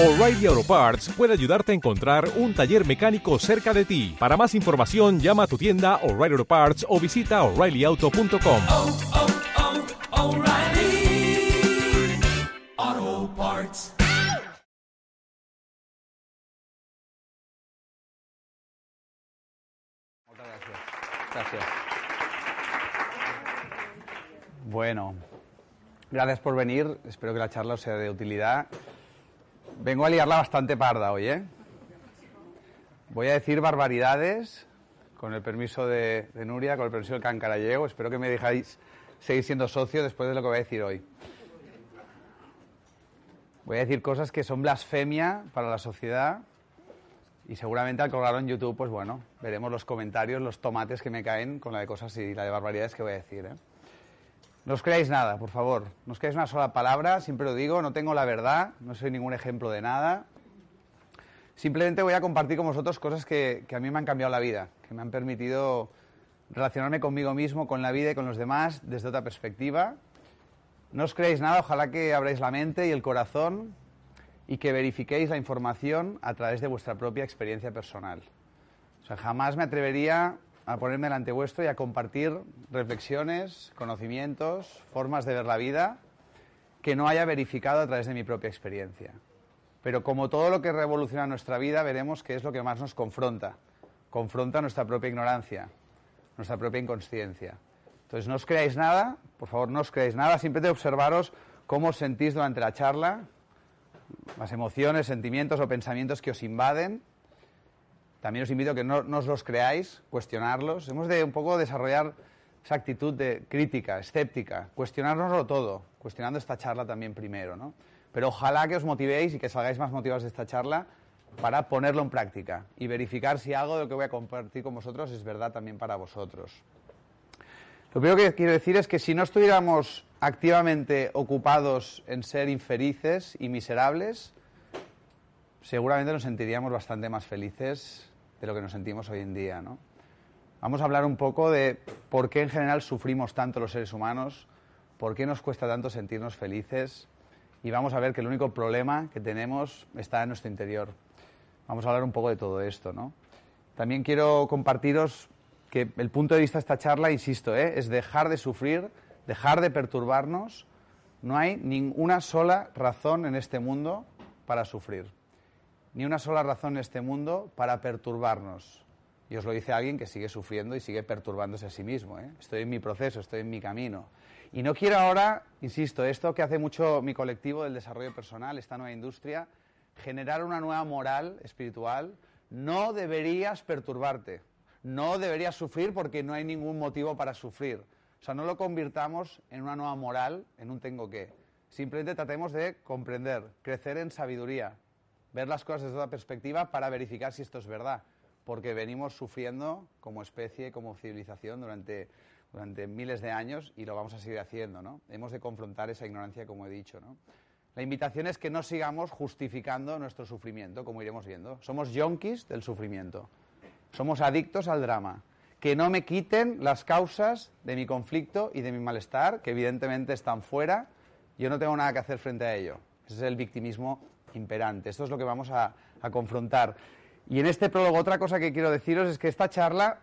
O'Reilly Auto Parts puede ayudarte a encontrar un taller mecánico cerca de ti. Para más información, llama a tu tienda O'Reilly Auto Parts o visita oreillyauto.com. oh, oh, O'Reilly Auto Parts. Muchas gracias. Gracias. Bueno, gracias por venir. Espero que la charla os sea de utilidad. Vengo a liarla bastante parda hoy, ¿eh? Voy a decir barbaridades, con el permiso de, Nuria, con el permiso del Can Carallego. Espero que me dejáis seguir siendo socio después de lo que voy a decir hoy. Voy a decir cosas que son blasfemia para la sociedad y seguramente al colgarlo en YouTube, pues bueno, veremos los comentarios, los tomates que me caen con la de cosas y la de barbaridades que voy a decir. ¿eh? No os creáis nada, por favor. No os creáis una sola palabra, siempre lo digo, no tengo la verdad, no soy ningún ejemplo de nada. Simplemente voy a compartir con vosotros cosas que, que a mí me han cambiado la vida, que me han permitido relacionarme conmigo mismo, con la vida y con los demás desde otra perspectiva. No os creáis nada, ojalá que abráis la mente y el corazón y que verifiquéis la información a través de vuestra propia experiencia personal. O sea, jamás me atrevería a ponerme delante vuestro y a compartir reflexiones, conocimientos, formas de ver la vida que no haya verificado a través de mi propia experiencia. Pero como todo lo que revoluciona nuestra vida, veremos que es lo que más nos confronta. Confronta nuestra propia ignorancia, nuestra propia inconsciencia. Entonces, no os creáis nada, por favor, no os creáis nada, simplemente observaros cómo os sentís durante la charla, las emociones, sentimientos o pensamientos que os invaden. También os invito a que no, os los creáis, cuestionarlos. Hemos de un poco desarrollar esa actitud de crítica, escéptica, cuestionárnoslo todo, cuestionando esta charla también primero, ¿no? Pero ojalá que os motivéis y que salgáis más motivados de esta charla para ponerlo en práctica y verificar si algo de lo que voy a compartir con vosotros es verdad también para vosotros. Lo primero que quiero decir es que si no estuviéramos activamente ocupados en ser infelices y miserables, seguramente nos sentiríamos bastante más felices de lo que nos sentimos hoy en día, ¿no? Vamos a hablar un poco de por qué en general sufrimos tanto los seres humanos, por qué nos cuesta tanto sentirnos felices y vamos a ver que el único problema que tenemos está en nuestro interior. Vamos a hablar un poco de todo esto, ¿no? También quiero compartiros que el punto de vista de esta charla, insisto, ¿eh? es dejar de sufrir, dejar de perturbarnos. No hay ninguna sola razón en este mundo para sufrir, ni una sola razón en este mundo para perturbarnos. Y os lo dice alguien que sigue sufriendo y sigue perturbándose a sí mismo. ¿eh? Estoy en mi proceso, estoy en mi camino. Y no quiero ahora, insisto, esto que hace mucho mi colectivo del desarrollo personal, esta nueva industria, generar una nueva moral espiritual. No deberías perturbarte, no deberías sufrir porque no hay ningún motivo para sufrir. O sea, no lo convirtamos en una nueva moral, en un tengo que. Simplemente tratemos de comprender, crecer en sabiduría, ver las cosas desde otra perspectiva para verificar si esto es verdad. Porque venimos sufriendo como especie, como civilización durante, durante miles de años y lo vamos a seguir haciendo, ¿no? Hemos de confrontar esa ignorancia, como he dicho, ¿no? La invitación es que no sigamos justificando nuestro sufrimiento, como iremos viendo. Somos yonkis del sufrimiento. Somos adictos al drama. Que no me quiten las causas de mi conflicto y de mi malestar, que evidentemente están fuera. Yo no tengo nada que hacer frente a ello. Ese es el victimismo imperante. Esto es lo que vamos a, confrontar. Y en este prólogo, otra cosa que quiero deciros es que esta charla,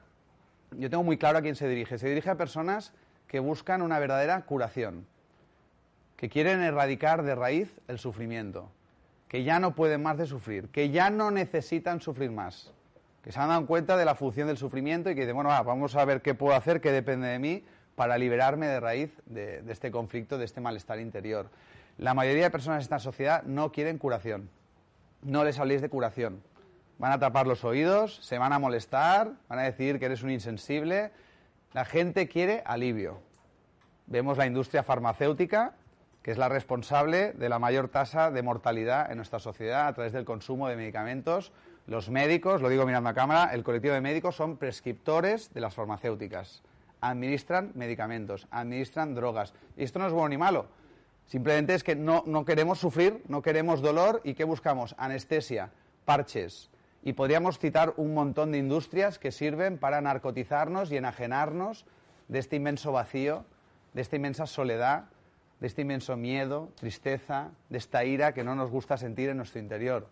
yo tengo muy claro a quién se dirige. Se dirige a personas que buscan una verdadera curación, que quieren erradicar de raíz el sufrimiento, que ya no pueden más de sufrir, que ya no necesitan sufrir más que se han dado cuenta de la función del sufrimiento y que dicen, bueno, va, vamos a ver qué puedo hacer, qué depende de mí para liberarme de raíz de, este conflicto, de este malestar interior. La mayoría de personas en esta sociedad no quieren curación. No les habléis de curación. Van a tapar los oídos, se van a molestar, van a decir que eres un insensible. La gente quiere alivio. Vemos la industria farmacéutica, que es la responsable de la mayor tasa de mortalidad en nuestra sociedad a través del consumo de medicamentos los médicos, lo digo mirando a cámara, el colectivo de médicos son prescriptores de las farmacéuticas. Administran medicamentos, administran drogas. Y esto no es bueno ni malo. Simplemente es que no, no queremos sufrir, no queremos dolor y ¿qué buscamos? Anestesia, parches. Y podríamos citar un montón de industrias que sirven para narcotizarnos y enajenarnos de este inmenso vacío, de esta inmensa soledad, de este inmenso miedo, tristeza, de esta ira que no nos gusta sentir en nuestro interior.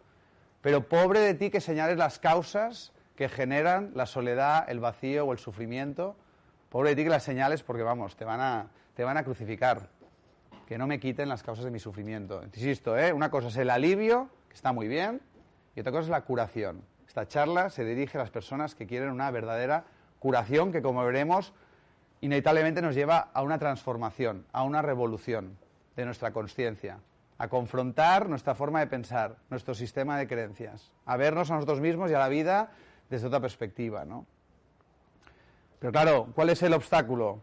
Pero pobre de ti que señales las causas que generan la soledad, el vacío o el sufrimiento. Pobre de ti que las señales porque, vamos, te van a, te van a crucificar. Que no me quiten las causas de mi sufrimiento. Insisto, ¿eh? una cosa es el alivio, que está muy bien, y otra cosa es la curación. Esta charla se dirige a las personas que quieren una verdadera curación que, como veremos, inevitablemente nos lleva a una transformación, a una revolución de nuestra conciencia, a confrontar nuestra forma de pensar, nuestro sistema de creencias, a vernos a nosotros mismos y a la vida desde otra perspectiva, ¿no? Pero claro, ¿cuál es el obstáculo?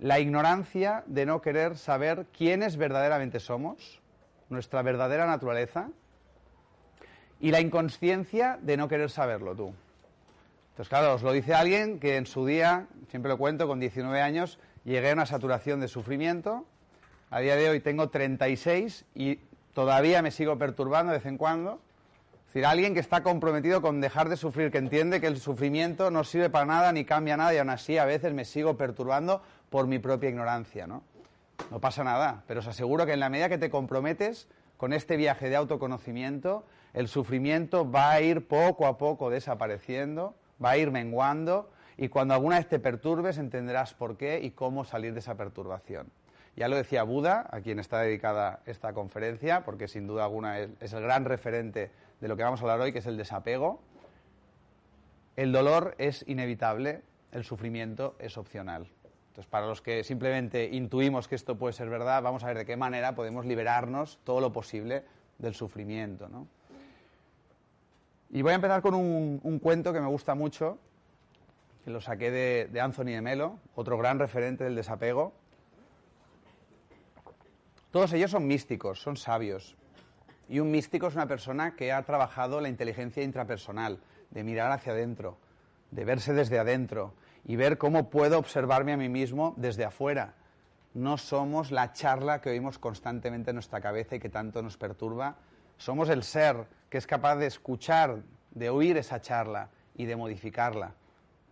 La ignorancia de no querer saber quiénes verdaderamente somos, nuestra verdadera naturaleza, y la inconsciencia de no querer saberlo tú. Entonces, claro, os lo dice alguien que en su día, siempre lo cuento, con 19 años, llegué a una saturación de sufrimiento. A día de hoy tengo 36 y todavía me sigo perturbando de vez en cuando. Es decir, alguien que está comprometido con dejar de sufrir, que entiende que el sufrimiento no sirve para nada ni cambia nada y aún así a veces me sigo perturbando por mi propia ignorancia, ¿no? No pasa nada, pero os aseguro que en la medida que te comprometes con este viaje de autoconocimiento, el sufrimiento va a ir poco a poco desapareciendo, va a ir menguando y cuando alguna vez te perturbes entenderás por qué y cómo salir de esa perturbación. Ya lo decía Buda, a quien está dedicada esta conferencia, porque sin duda alguna es, el gran referente de lo que vamos a hablar hoy, que es el desapego. El dolor es inevitable, el sufrimiento es opcional. Entonces, para los que simplemente intuimos que esto puede ser verdad, vamos a ver de qué manera podemos liberarnos todo lo posible del sufrimiento. Y voy a empezar con un, un, cuento que me gusta mucho, que lo saqué de, de Anthony de Melo, otro gran referente del desapego. Todos ellos son místicos, son sabios. Y un místico es una persona que ha trabajado la inteligencia intrapersonal, de mirar hacia adentro, de verse desde adentro y ver cómo puedo observarme a mí mismo desde afuera. No somos la charla que oímos constantemente en nuestra cabeza y que tanto nos perturba. Somos el ser que es capaz de escuchar, de oír esa charla y de modificarla.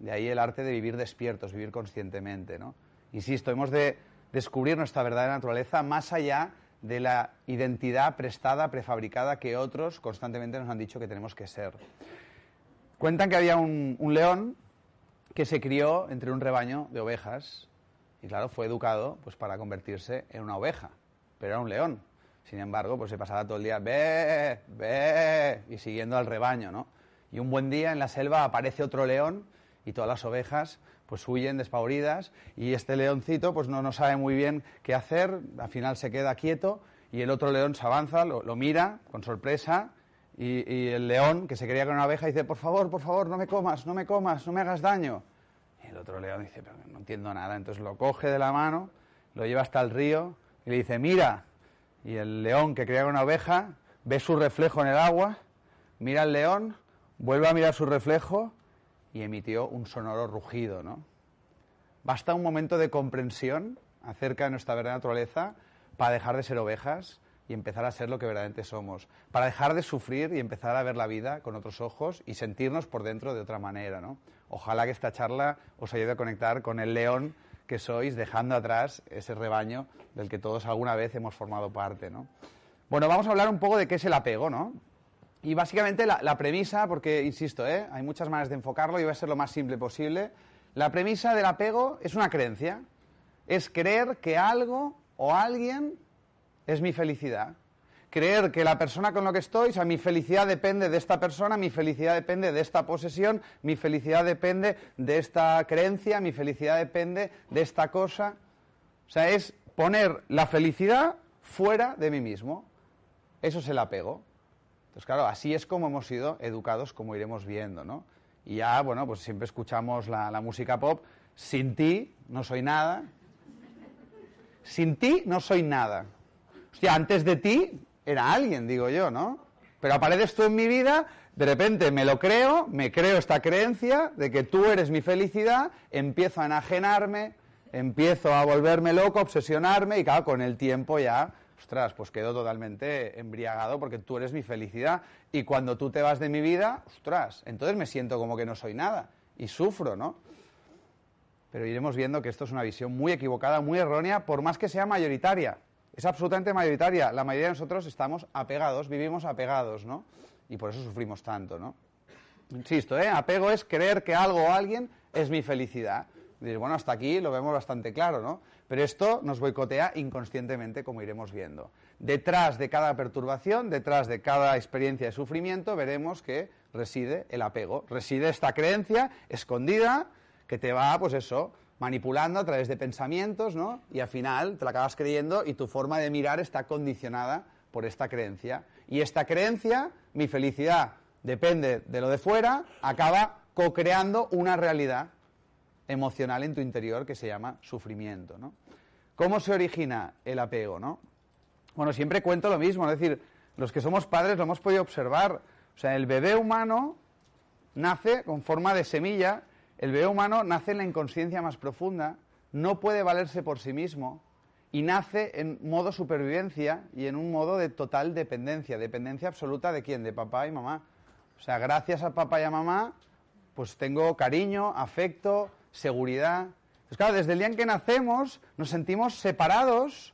De ahí el arte de vivir despiertos, vivir conscientemente. ¿no? Insisto, hemos de descubrir nuestra verdadera naturaleza más allá de la identidad prestada, prefabricada que otros constantemente nos han dicho que tenemos que ser. Cuentan que había un, un, león que se crió entre un rebaño de ovejas y claro, fue educado pues para convertirse en una oveja, pero era un león. Sin embargo, pues se pasaba todo el día ve, ve y siguiendo al rebaño, ¿no? Y un buen día en la selva aparece otro león y todas las ovejas pues huyen despavoridas y este leoncito pues no, no sabe muy bien qué hacer, al final se queda quieto y el otro león se avanza, lo, lo mira con sorpresa y, el león que se quería con una abeja dice, por favor, por favor, no me comas, no me comas, no me hagas daño. Y el otro león dice, pero no entiendo nada, entonces lo coge de la mano, lo lleva hasta el río y le dice, mira, y el león que quería con una oveja ve su reflejo en el agua, mira al león, vuelve a mirar su reflejo y emitió un sonoro rugido, ¿no? Basta un momento de comprensión acerca de nuestra verdadera naturaleza para dejar de ser ovejas y empezar a ser lo que verdaderamente somos, para dejar de sufrir y empezar a ver la vida con otros ojos y sentirnos por dentro de otra manera, ¿no? Ojalá que esta charla os ayude a conectar con el león que sois, dejando atrás ese rebaño del que todos alguna vez hemos formado parte, ¿no? Bueno, vamos a hablar un poco de qué es el apego, ¿no? Y básicamente la, premisa, porque insisto, ¿eh? hay muchas maneras de enfocarlo y voy a ser lo más simple posible. La premisa del apego es una creencia. Es creer que algo o alguien es mi felicidad. Creer que la persona con la que estoy, o sea, mi felicidad depende de esta persona, mi felicidad depende de esta posesión, mi felicidad depende de esta creencia, mi felicidad depende de esta cosa. O sea, es poner la felicidad fuera de mí mismo. Eso es el apego. Pues claro, así es como hemos sido educados, como iremos viendo, ¿no? Y ya, bueno, pues siempre escuchamos la, la, música pop. Sin ti no soy nada. Sin ti no soy nada. Hostia, antes de ti era alguien, digo yo, ¿no? Pero apareces tú en mi vida, de repente me lo creo, me creo esta creencia de que tú eres mi felicidad, empiezo a enajenarme, empiezo a volverme loco, obsesionarme y claro, con el tiempo ya ostras, pues quedo totalmente embriagado porque tú eres mi felicidad. Y cuando tú te vas de mi vida, ostras, entonces me siento como que no soy nada y sufro, ¿no? Pero iremos viendo que esto es una visión muy equivocada, muy errónea, por más que sea mayoritaria. Es absolutamente mayoritaria. La mayoría de nosotros estamos apegados, vivimos apegados, ¿no? Y por eso sufrimos tanto, ¿no? Insisto, ¿eh? apego es creer que algo o alguien es mi felicidad. Y bueno, hasta aquí lo vemos bastante claro, ¿no? Pero esto nos boicotea inconscientemente, como iremos viendo. Detrás de cada perturbación, detrás de cada experiencia de sufrimiento, veremos que reside el apego. Reside esta creencia escondida que te va, pues eso, manipulando a través de pensamientos, ¿no? Y al final te la acabas creyendo y tu forma de mirar está condicionada por esta creencia. Y esta creencia, mi felicidad depende de lo de fuera, acaba co-creando una realidad emocional en tu interior que se llama sufrimiento, ¿no? ¿Cómo se origina el apego, no? Bueno, siempre cuento lo mismo, es decir, los que somos padres lo hemos podido observar. O sea, el bebé humano nace con forma de semilla, el bebé humano nace en la inconsciencia más profunda, no puede valerse por sí mismo y nace en modo supervivencia y en un modo de total dependencia, dependencia absoluta de quién, de papá y mamá. O sea, gracias a papá y a mamá, pues tengo cariño, afecto, seguridad. Pues claro, desde el día en que nacemos nos sentimos separados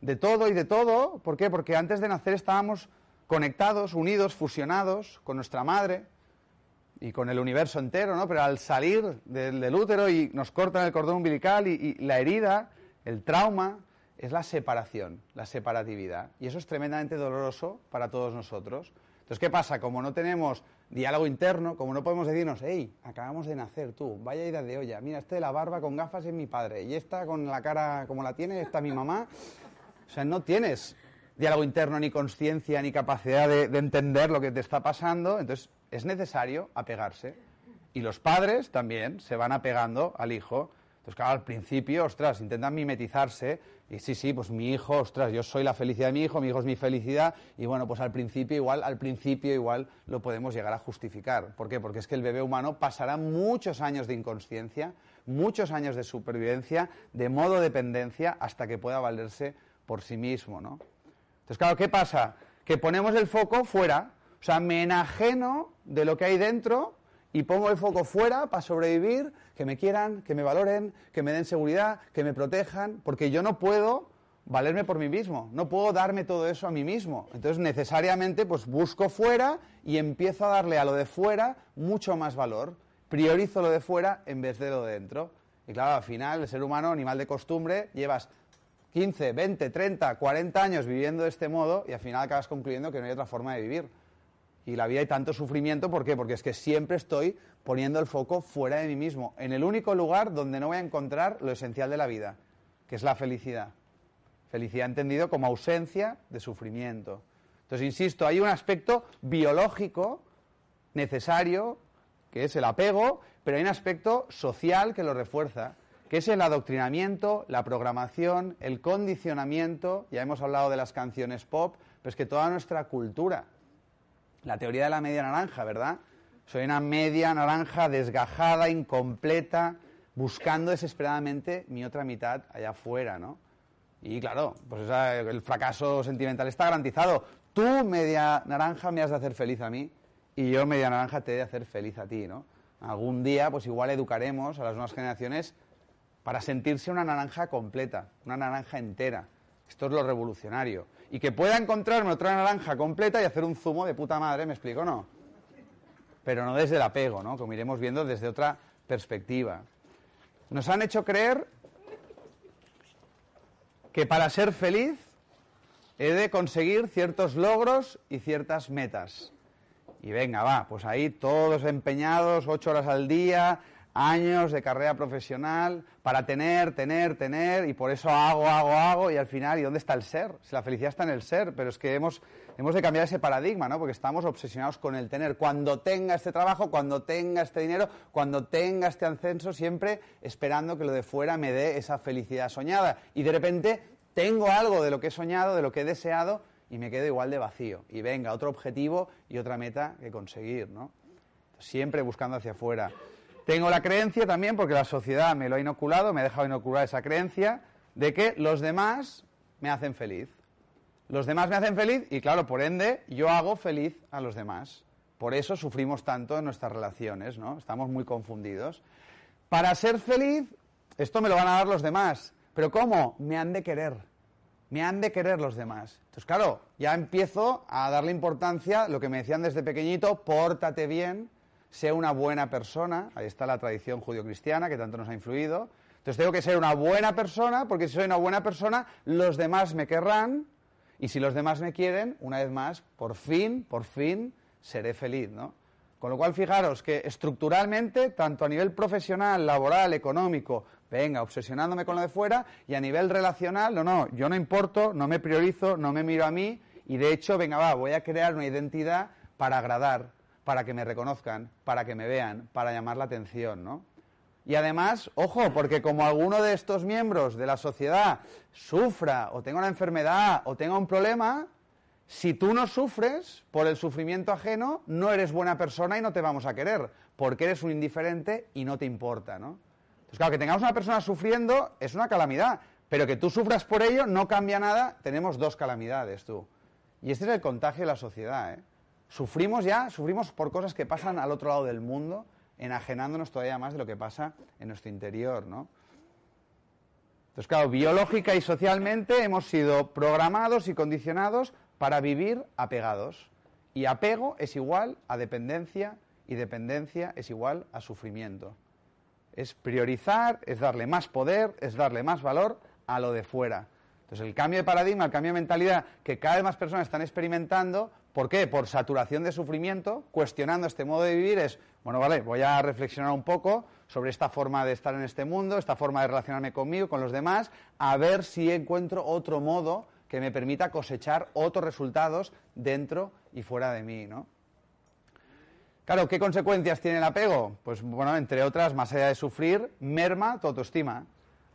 de todo y de todo. ¿Por qué? Porque antes de nacer estábamos conectados, unidos, fusionados con nuestra madre y con el universo entero, ¿no? Pero al salir del, útero y nos cortan el cordón umbilical y, y la herida, el trauma, es la separación, la separatividad. Y eso es tremendamente doloroso para todos nosotros. Entonces, ¿qué pasa? Como no tenemos diálogo interno, como no podemos decirnos, hey, acabamos de nacer tú, vaya ida de olla, mira, este de la barba con gafas es mi padre, y esta con la cara como la tiene, esta mi mamá. O sea, no tienes diálogo interno, ni conciencia, ni capacidad de, de entender lo que te está pasando, entonces es necesario apegarse. Y los padres también se van apegando al hijo. Entonces, claro, al principio, ostras, intentan mimetizarse. Y sí, sí, pues mi hijo, ostras, yo soy la felicidad de mi hijo, mi hijo es mi felicidad. Y bueno, pues al principio igual, al principio igual lo podemos llegar a justificar. ¿Por qué? Porque es que el bebé humano pasará muchos años de inconsciencia, muchos años de supervivencia, de modo dependencia, hasta que pueda valerse por sí mismo, ¿no? Entonces, claro, ¿qué pasa? Que ponemos el foco fuera. O sea, me enajeno de lo que hay dentro y pongo el foco fuera para sobrevivir, que me quieran, que me valoren, que me den seguridad, que me protejan, porque yo no puedo valerme por mí mismo, no puedo darme todo eso a mí mismo. Entonces, necesariamente, pues busco fuera y empiezo a darle a lo de fuera mucho más valor. Priorizo lo de fuera en vez de lo de dentro. Y claro, al final, el ser humano, animal de costumbre, llevas 15, 20, 30, 40 años viviendo de este modo y al final acabas concluyendo que no hay otra forma de vivir. Y la vida hay tanto sufrimiento, ¿por qué? Porque es que siempre estoy poniendo el foco fuera de mí mismo, en el único lugar donde no voy a encontrar lo esencial de la vida, que es la felicidad. Felicidad entendido como ausencia de sufrimiento. Entonces, insisto, hay un aspecto biológico necesario, que es el apego, pero hay un aspecto social que lo refuerza, que es el adoctrinamiento, la programación, el condicionamiento, ya hemos hablado de las canciones pop, pero es que toda nuestra cultura, la teoría de la media naranja, ¿verdad? Soy una media naranja desgajada, incompleta, buscando desesperadamente mi otra mitad allá afuera, ¿no? Y claro, pues esa- el fracaso sentimental está garantizado. Tú, media naranja, me has de hacer feliz a mí y yo, media naranja, te he de hacer feliz a ti, ¿no? Algún día, pues igual educaremos a las nuevas generaciones para sentirse una naranja completa, una naranja entera. Esto es lo revolucionario. Y que pueda encontrarme otra naranja completa y hacer un zumo de puta madre, ¿me explico no? Pero no desde el apego, ¿no? Como iremos viendo desde otra perspectiva. Nos han hecho creer que para ser feliz he de conseguir ciertos logros y ciertas metas. Y venga, va, pues ahí todos empeñados, ocho horas al día, años de carrera profesional, para tener, tener, tener, y por eso hago, hago, hago, y al final, ¿y dónde está el ser? Si la felicidad está en el ser, pero es que hemos, hemos de cambiar ese paradigma, ¿no? Porque estamos obsesionados con el tener. Cuando tenga este trabajo, cuando tenga este dinero, cuando tenga este ascenso, siempre esperando que lo de fuera me dé esa felicidad soñada. Y de repente tengo algo de lo que he soñado, de lo que he deseado, y me quedo igual de vacío. Y venga, otro objetivo y otra meta que conseguir, ¿no? Siempre buscando hacia afuera. Tengo la creencia también, porque la sociedad me lo ha inoculado, me ha dejado inocular esa creencia, de que los demás me hacen feliz. Los demás me hacen feliz y, claro, por ende, yo hago feliz a los demás. Por eso sufrimos tanto en nuestras relaciones, ¿no? Estamos muy confundidos. Para ser feliz, esto me lo van a dar los demás. ¿Pero cómo? Me han de querer. Me han de querer los demás. Entonces, claro, ya empiezo a darle importancia, lo que me decían desde pequeñito, pórtate bien, sé una buena persona. Ahí está la tradición judio-cristiana que tanto nos ha influido. Entonces tengo que ser una buena persona, porque si soy una buena persona, los demás me querrán, y si los demás me quieren, una vez más, por fin, por fin, seré feliz, ¿no? Con lo cual, fijaros que estructuralmente, tanto a nivel profesional, laboral, económico, venga, obsesionándome con lo de fuera, y a nivel relacional, no, no, yo no importo, no me priorizo, no me miro a mí, y de hecho, venga, va, voy a crear una identidad para agradar, para que me reconozcan, para que me vean, para llamar la atención, ¿no? Y además, ojo, porque como alguno de estos miembros de la sociedad sufra o tenga una enfermedad o tenga un problema, si tú no sufres por el sufrimiento ajeno, no eres buena persona y no te vamos a querer, porque eres un indiferente y no te importa, ¿no? Entonces, claro, que tengamos una persona sufriendo es una calamidad, pero que tú sufras por ello no cambia nada, tenemos dos calamidades, tú. Y este es el contagio de la sociedad, ¿eh? Sufrimos ya, sufrimos por cosas que pasan al otro lado del mundo, enajenándonos todavía más de lo que pasa en nuestro interior, ¿no? Entonces, claro, biológica y socialmente hemos sido programados y condicionados para vivir apegados. Y apego es igual a dependencia y dependencia es igual a sufrimiento. Es priorizar, es darle más poder, es darle más valor a lo de fuera. Entonces, el cambio de paradigma, el cambio de mentalidad que cada vez más personas están experimentando, ¿por qué? Por saturación de sufrimiento, cuestionando este modo de vivir, es, bueno, vale, voy a reflexionar un poco sobre esta forma de estar en este mundo, esta forma de relacionarme conmigo, con los demás, a ver si encuentro otro modo que me permita cosechar otros resultados dentro y fuera de mí, ¿no? Claro, ¿qué consecuencias tiene el apego? Pues bueno, entre otras, más allá de sufrir, merma tu autoestima.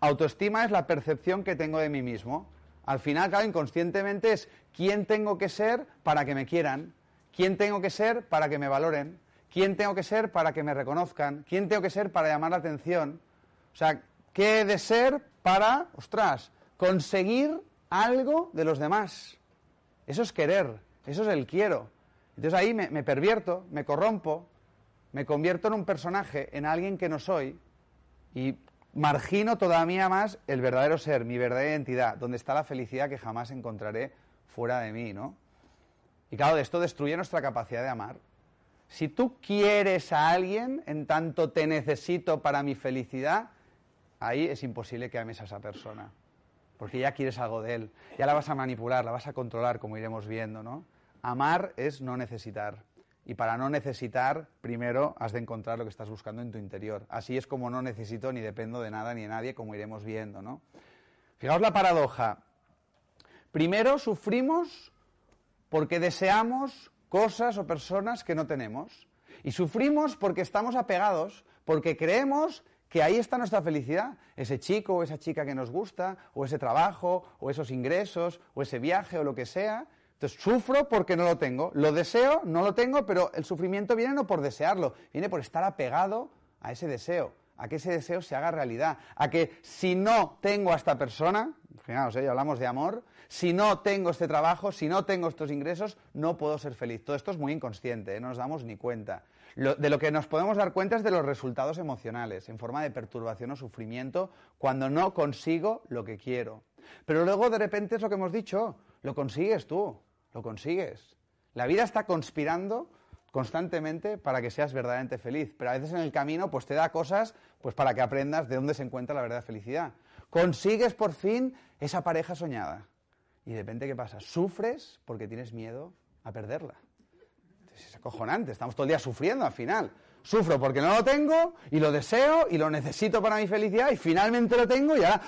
Autoestima es la percepción que tengo de mí mismo. Al final, claro, inconscientemente es quién tengo que ser para que me quieran, quién tengo que ser para que me valoren, quién tengo que ser para que me reconozcan, quién tengo que ser para llamar la atención. O sea, ¿qué he de ser para, ostras, conseguir algo de los demás? Eso es querer, eso es el quiero. Entonces ahí me, me pervierto, me corrompo, me convierto en un personaje, en alguien que no soy, y margino todavía más el verdadero ser, mi verdadera identidad, donde está la felicidad que jamás encontraré fuera de mí, ¿no? Y claro, esto destruye nuestra capacidad de amar. Si tú quieres a alguien, en tanto te necesito para mi felicidad, ahí es imposible que ames a esa persona. Porque ya quieres algo de él. Ya la vas a manipular, la vas a controlar, como iremos viendo, ¿no? Amar es no necesitar. Y para no necesitar, primero has de encontrar lo que estás buscando en tu interior. Así es como no necesito ni dependo de nada ni de nadie, como iremos viendo, ¿no? Fijaos la paradoja. Primero sufrimos porque deseamos cosas o personas que no tenemos. Y sufrimos porque estamos apegados, porque creemos que ahí está nuestra felicidad. Ese chico o esa chica que nos gusta, o ese trabajo, o esos ingresos, o ese viaje, o lo que sea. Entonces sufro porque no lo tengo. Lo deseo, no lo tengo, pero el sufrimiento viene no por desearlo, viene por estar apegado a ese deseo, a que ese deseo se haga realidad, a que si no tengo a esta persona, fijaos, ¿eh? hablamos de amor, si no tengo este trabajo, si no tengo estos ingresos, no puedo ser feliz. Todo esto es muy inconsciente, ¿eh? no nos damos ni cuenta. De lo que nos podemos dar cuenta es de los resultados emocionales, en forma de perturbación o sufrimiento, cuando no consigo lo que quiero. Pero luego de repente es lo que hemos dicho, lo consigues tú, lo consigues. La vida está conspirando constantemente para que seas verdaderamente feliz, pero a veces en el camino pues te da cosas pues para que aprendas de dónde se encuentra la verdadera felicidad. Consigues por fin esa pareja soñada y de repente ¿qué pasa? Sufres porque tienes miedo a perderla. Es acojonante, estamos todo el día sufriendo al final. Sufro porque no lo tengo y lo deseo y lo necesito para mi felicidad y finalmente lo tengo y ahora,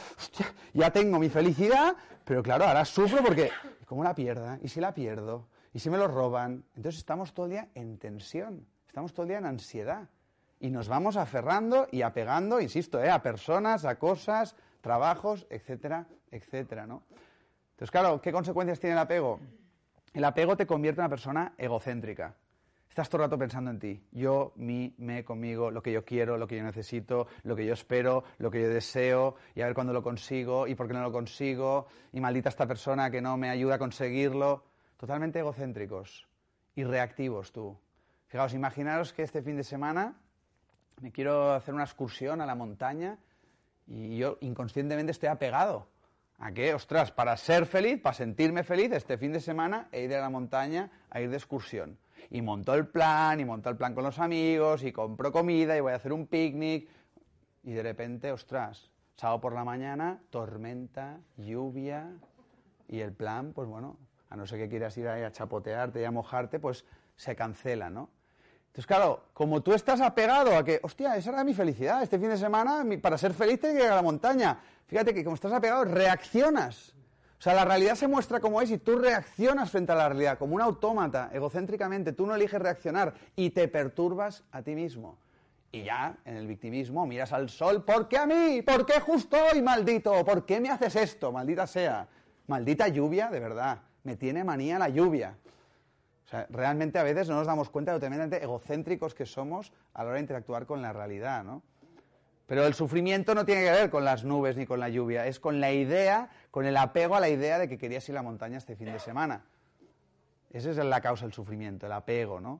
ya tengo mi felicidad, pero claro, ahora sufro porque, ¿y ¿cómo la pierda? ¿Y si la pierdo? ¿Y si me lo roban? Entonces estamos todo día en tensión, estamos todo día en ansiedad y nos vamos aferrando y apegando, insisto, ¿eh? a personas, a cosas, trabajos, etcétera, etcétera, ¿no? Entonces, claro, ¿qué consecuencias tiene el apego? El apego te convierte en una persona egocéntrica. Estás todo el rato pensando en ti. Yo, mí, me, conmigo, lo que yo quiero, lo que yo necesito, lo que yo espero, lo que yo deseo, y a ver cuándo lo consigo, y por qué no lo consigo, y maldita esta persona que no me ayuda a conseguirlo. Totalmente egocéntricos y reactivos tú. Fijaos, imaginaros que este fin de semana me quiero hacer una excursión a la montaña y yo inconscientemente estoy apegado ¿A qué? Ostras, para ser feliz, para sentirme feliz, este fin de semana he ido a la montaña a ir de excursión. Y montó el plan, y montó el plan con los amigos, y compró comida, y voy a hacer un picnic. Y de repente, ostras, sábado por la mañana, tormenta, lluvia, y el plan, pues bueno, a no ser que quieras ir ahí a chapotearte y a mojarte, pues se cancela, ¿no? Entonces, claro, como tú estás apegado a que, hostia, esa era mi felicidad, este fin de semana, para ser feliz tengo que ir a la montaña. Fíjate que como estás apegado, reaccionas. O sea, la realidad se muestra como es y tú reaccionas frente a la realidad, como un autómata, egocéntricamente. Tú no eliges reaccionar y te perturbas a ti mismo. Y ya, en el victimismo, miras al sol, ¿por qué a mí? ¿Por qué justo hoy, maldito? ¿Por qué me haces esto? Maldita sea. Maldita lluvia, de verdad. Me tiene manía la lluvia. O sea, realmente a veces no nos damos cuenta de lo tremendamente egocéntricos que somos a la hora de interactuar con la realidad, ¿no? Pero el sufrimiento no tiene que ver con las nubes ni con la lluvia, es con la idea, con el apego a la idea de que querías ir a la montaña este fin de semana. Esa es la causa del sufrimiento, el apego, ¿no?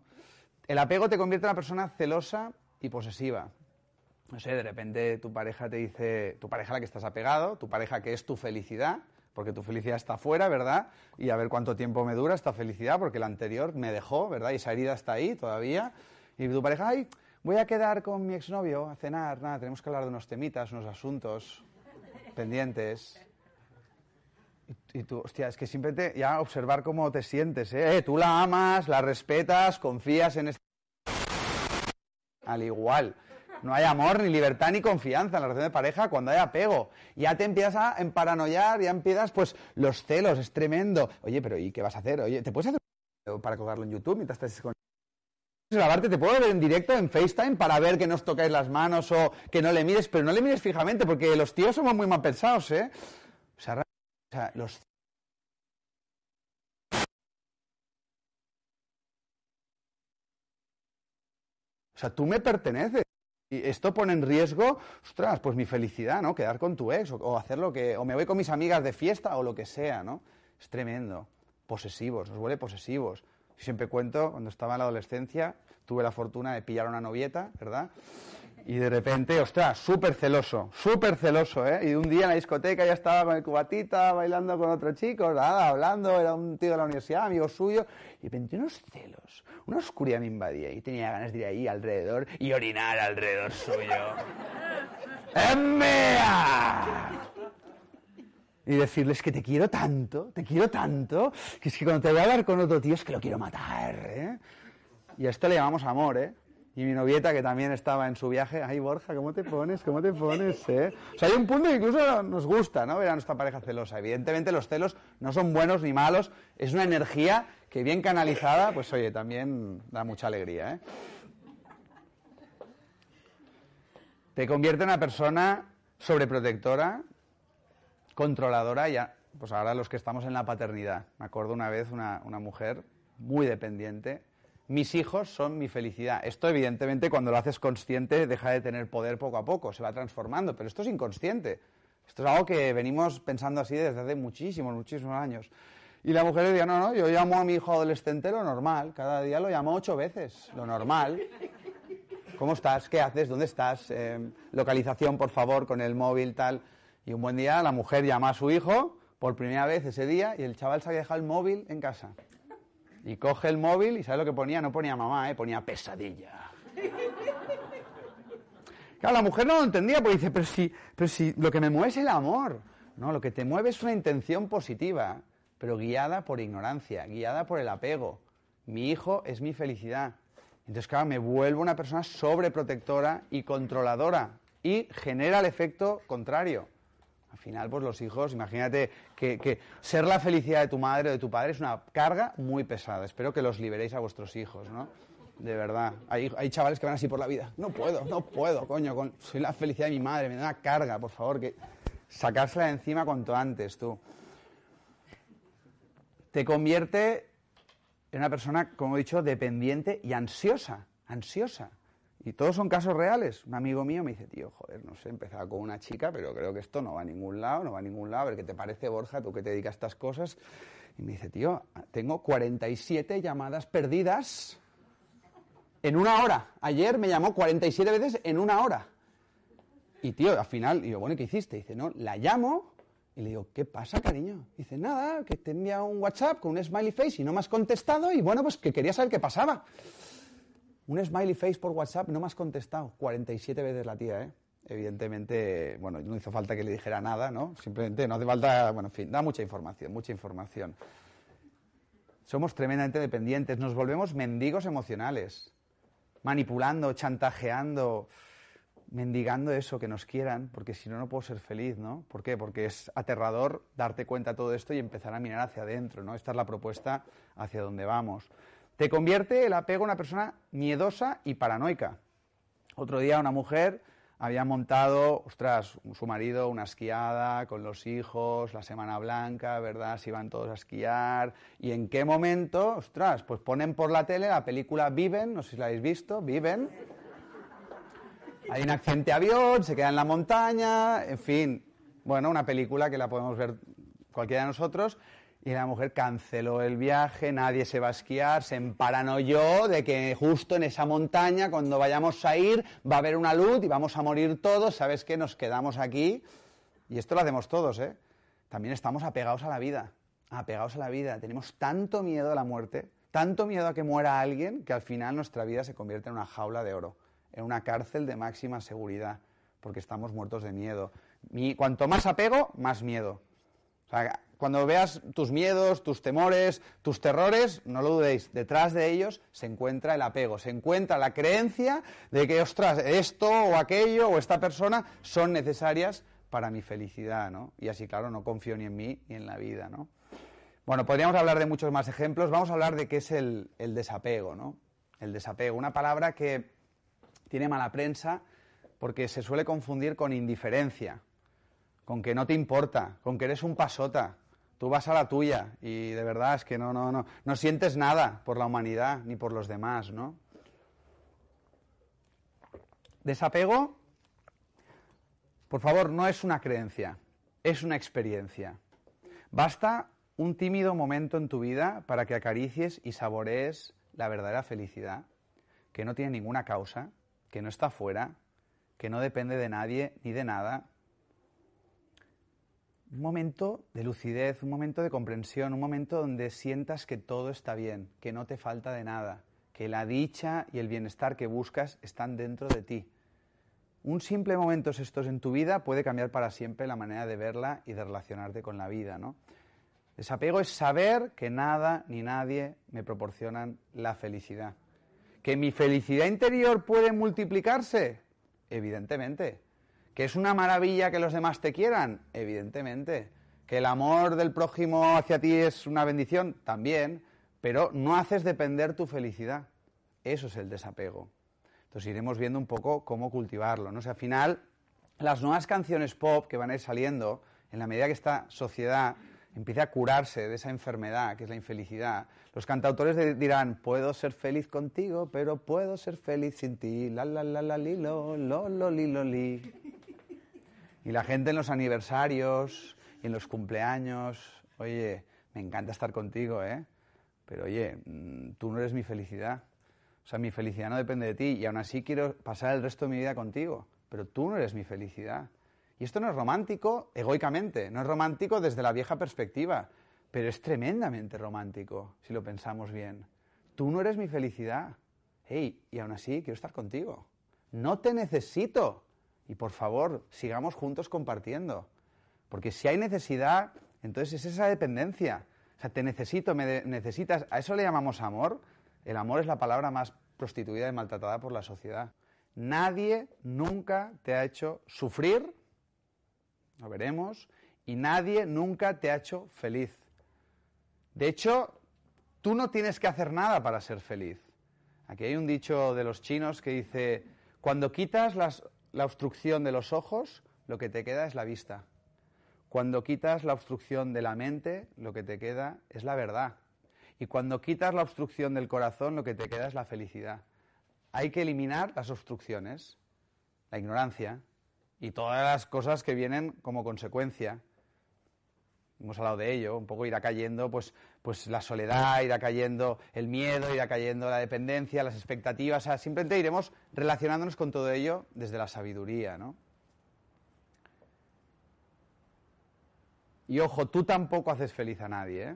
El apego te convierte en una persona celosa y posesiva. No sé, de repente tu pareja te dice, tu pareja a la que estás apegado, tu pareja que es tu felicidad, porque tu felicidad está fuera, ¿verdad? Y a ver cuánto tiempo me dura esta felicidad, porque la anterior me dejó, ¿verdad? Y esa herida está ahí todavía. Y tu pareja, ay, voy a quedar con mi exnovio a cenar, nada, tenemos que hablar de unos temitas, unos asuntos pendientes. Y, tú, hostia, es que simplemente ya observar cómo te sientes, ¿eh? Eh, Tú la amas, la respetas, confías en este... Al igual. No hay amor, ni libertad, ni confianza en la relación de pareja cuando hay apego. Ya te empiezas a emparanoiar, ya empiezas, pues, los celos, es tremendo. Oye, pero ¿y qué vas a hacer? Oye, ¿te puedes hacer para colgarlo en YouTube mientras estás con... grabarte? ¿Te puedo ver en directo en FaceTime para ver que no os tocáis las manos o que no le mires? Pero no le mires fijamente, porque los tíos somos muy mal pensados, ¿eh? O sea, o sea, los O sea, tú me perteneces. Y esto pone en riesgo, ostras, pues mi felicidad, ¿no? Quedar con tu ex o, o hacer lo que... O me voy con mis amigas de fiesta o lo que sea, ¿no? Es tremendo. Posesivos, nos huele posesivos. Yo siempre cuento, cuando estaba en la adolescencia, tuve la fortuna de pillar a una novieta, ¿verdad? Y de repente, ostras, súper celoso, súper celoso, ¿eh? Y un día en la discoteca ya estaba con el cubatita, bailando con otro chico, nada, hablando, era un tío de la universidad, amigo suyo, y de repente unos celos, una oscuridad me invadía y tenía ganas de ir ahí alrededor y orinar alrededor suyo. ¡Emmea! Y decirles que te quiero tanto, te quiero tanto, que es que cuando te voy a hablar con otro tío es que lo quiero matar, ¿eh? Y a esto le llamamos amor, ¿eh? Y mi novieta, que también estaba en su viaje, ay Borja, ¿cómo te pones? ¿Cómo te pones? Eh? O sea, hay un punto que incluso nos gusta, ¿no? Ver a nuestra pareja celosa. Evidentemente los celos no son buenos ni malos, es una energía que bien canalizada, pues oye, también da mucha alegría, ¿eh? Te convierte en una persona sobreprotectora, controladora, ya, pues ahora los que estamos en la paternidad. Me acuerdo una vez una, una mujer muy dependiente, mis hijos son mi felicidad. Esto, evidentemente, cuando lo haces consciente, deja de tener poder poco a poco, se va transformando, pero esto es inconsciente. Esto es algo que venimos pensando así desde hace muchísimos, muchísimos años. Y la mujer decía, no, no, yo llamo a mi hijo adolescente lo normal, cada día lo llamo ocho veces, lo normal. ¿Cómo estás? ¿Qué haces? ¿Dónde estás? Eh, localización, por favor, con el móvil, tal. Y un buen día la mujer llama a su hijo por primera vez ese día y el chaval se había dejado el móvil en casa. Y coge el móvil y ¿sabe lo que ponía? No ponía mamá, ¿eh? ponía pesadilla. Claro, la mujer no lo entendía porque dice, pero si, pero si lo que me mueve es el amor. No, lo que te mueve es una intención positiva, pero guiada por ignorancia, guiada por el apego. Mi hijo es mi felicidad. Entonces, claro, me vuelvo una persona sobreprotectora y controladora y genera el efecto contrario. Al final, pues los hijos, imagínate que, ser la felicidad de tu madre o de tu padre es una carga muy pesada. Espero que los liberéis a vuestros hijos, ¿no? De verdad. Hay, hay chavales que van así por la vida. No puedo, no puedo, coño. Con, soy la felicidad de mi madre, me da una carga, por favor, que sacársela de encima cuanto antes, tú. Te convierte en una persona, como he dicho, dependiente y ansiosa. Ansiosa. Y todos son casos reales. Un amigo mío me dice, tío, joder, no sé, empezaba con una chica, pero creo que esto no va a ningún lado, no va a ningún lado. A ver, ¿qué te parece, Borja, tú que te dedicas a estas cosas? Y me dice, tío, tengo 47 llamadas perdidas en una hora. Ayer me llamó 47 veces en una hora. Y, tío, al final, digo, bueno, ¿qué hiciste? dice, no, la llamo Y le digo, ¿qué pasa, cariño? Dice, nada, que te envía un WhatsApp con un smiley face y no me has contestado y bueno, pues que quería saber qué pasaba. Un smiley face por WhatsApp no me has contestado. 47 veces la tía, ¿eh? Evidentemente, bueno, no hizo falta que le dijera nada, ¿no? Simplemente no hace falta, bueno, en fin, da mucha información, mucha información. Somos tremendamente dependientes, nos volvemos mendigos emocionales, manipulando, chantajeando, mendigando eso, que nos quieran, porque si no, no puedo ser feliz, ¿no? ¿Por qué? Porque es aterrador darte cuenta de todo esto y empezar a mirar hacia adentro, ¿no? Esta es la propuesta hacia donde vamos. Te convierte el apego en una persona miedosa y paranoica. Otro día una mujer había montado, ostras, su marido una esquiada con los hijos, la Semana Blanca, ¿verdad? Se iban todos a esquiar. ¿Y en qué momento? Ostras, pues ponen por la tele la película Viven, no sé si la habéis visto, Viven hay un accidente de avión, se queda en la montaña, en fin. Bueno, una película que la podemos ver cualquiera de nosotros. Y la mujer canceló el viaje, nadie se va a esquiar, se emparanoyó de que justo en esa montaña, cuando vayamos a ir, va a haber una luz y vamos a morir todos. ¿Sabes qué? Nos quedamos aquí. Y esto lo hacemos todos, ¿eh? También estamos apegados a la vida. Apegados a la vida. Tenemos tanto miedo a la muerte, tanto miedo a que muera alguien, que al final nuestra vida se convierte en una jaula de oro en una cárcel de máxima seguridad, porque estamos muertos de miedo. cuanto más apego, más miedo. Cuando veas tus miedos, tus temores, tus terrores, no lo dudéis, detrás de ellos se encuentra el apego, se encuentra la creencia de que, ostras, esto o aquello o esta persona son necesarias para mi felicidad, ¿no? Y así, claro, no confío ni en mí ni en la vida, ¿no? Bueno, podríamos hablar de muchos más ejemplos. Vamos a hablar de qué es el, el desapego, ¿no? El desapego, una palabra que tiene mala prensa porque se suele confundir con indiferencia, con que no te importa, con que eres un pasota. Tú vas a la tuya y de verdad es que no, no, no, no sientes nada por la humanidad ni por los demás, ¿no? Desapego, por favor, no es una creencia, es una experiencia. Basta un tímido momento en tu vida para que acaricies y saborees la verdadera felicidad, que no tiene ninguna causa, que no está fuera, que no depende de nadie ni de nada. Un momento de lucidez, un momento de comprensión, un momento donde sientas que todo está bien, que no te falta de nada, que la dicha y el bienestar que buscas están dentro de ti. Un simple momento estos en tu vida puede cambiar para siempre la manera de verla y de relacionarte con la vida, ¿no? Desapego es saber que nada ni nadie me proporcionan la felicidad. ¿Que mi felicidad interior puede multiplicarse? Evidentemente. ¿Que es una maravilla que los demás te quieran? Evidentemente. ¿Que el amor del prójimo hacia ti es una bendición? También. Pero no haces depender tu felicidad. Eso es el desapego. Entonces iremos viendo un poco cómo cultivarlo. ¿no? O sea, al final, las nuevas canciones pop que van a ir saliendo, en la medida que esta sociedad empiece a curarse de esa enfermedad que es la infelicidad. Los cantautores dirán, puedo ser feliz contigo, pero puedo ser feliz sin ti. La la la la li lo, lo lo li lo li. Y la gente en los aniversarios y en los cumpleaños, oye, me encanta estar contigo, ¿eh? Pero oye, mm, tú no eres mi felicidad. O sea, mi felicidad no depende de ti y aún así quiero pasar el resto de mi vida contigo. Pero tú no eres mi felicidad. Y esto no es romántico egoicamente, no es romántico desde la vieja perspectiva, pero es tremendamente romántico si lo pensamos bien. Tú no eres mi felicidad. Hey, y aún así quiero estar contigo. No te necesito. Y por favor, sigamos juntos compartiendo. Porque si hay necesidad, entonces es esa dependencia. O sea, te necesito, me necesitas. ¿A eso le llamamos amor? El amor es la palabra más prostituida y maltratada por la sociedad. Nadie nunca te ha hecho sufrir lo veremos, y nadie nunca te ha hecho feliz. De hecho, tú no tienes que hacer nada para ser feliz. Aquí hay un dicho de los chinos que dice, cuando quitas la obstrucción de los ojos, lo que te queda es la vista. Cuando quitas la obstrucción de la mente, lo que te queda es la verdad. Y cuando quitas la obstrucción del corazón, lo que te queda es la felicidad. Hay que eliminar las obstrucciones, la ignorancia, y todas las cosas que vienen como consecuencia. Hemos hablado de ello, un poco irá cayendo pues, pues la soledad, irá cayendo el miedo, irá cayendo la dependencia, las expectativas, o sea, simplemente iremos relacionándonos con todo ello desde la sabiduría, ¿no? Y ojo, tú tampoco haces feliz a nadie. ¿eh?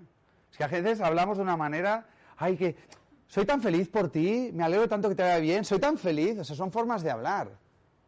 Es que a veces hablamos de una manera, ay, que soy tan feliz por ti, me alegro tanto que te vaya bien, soy tan feliz. O sea, son formas de hablar.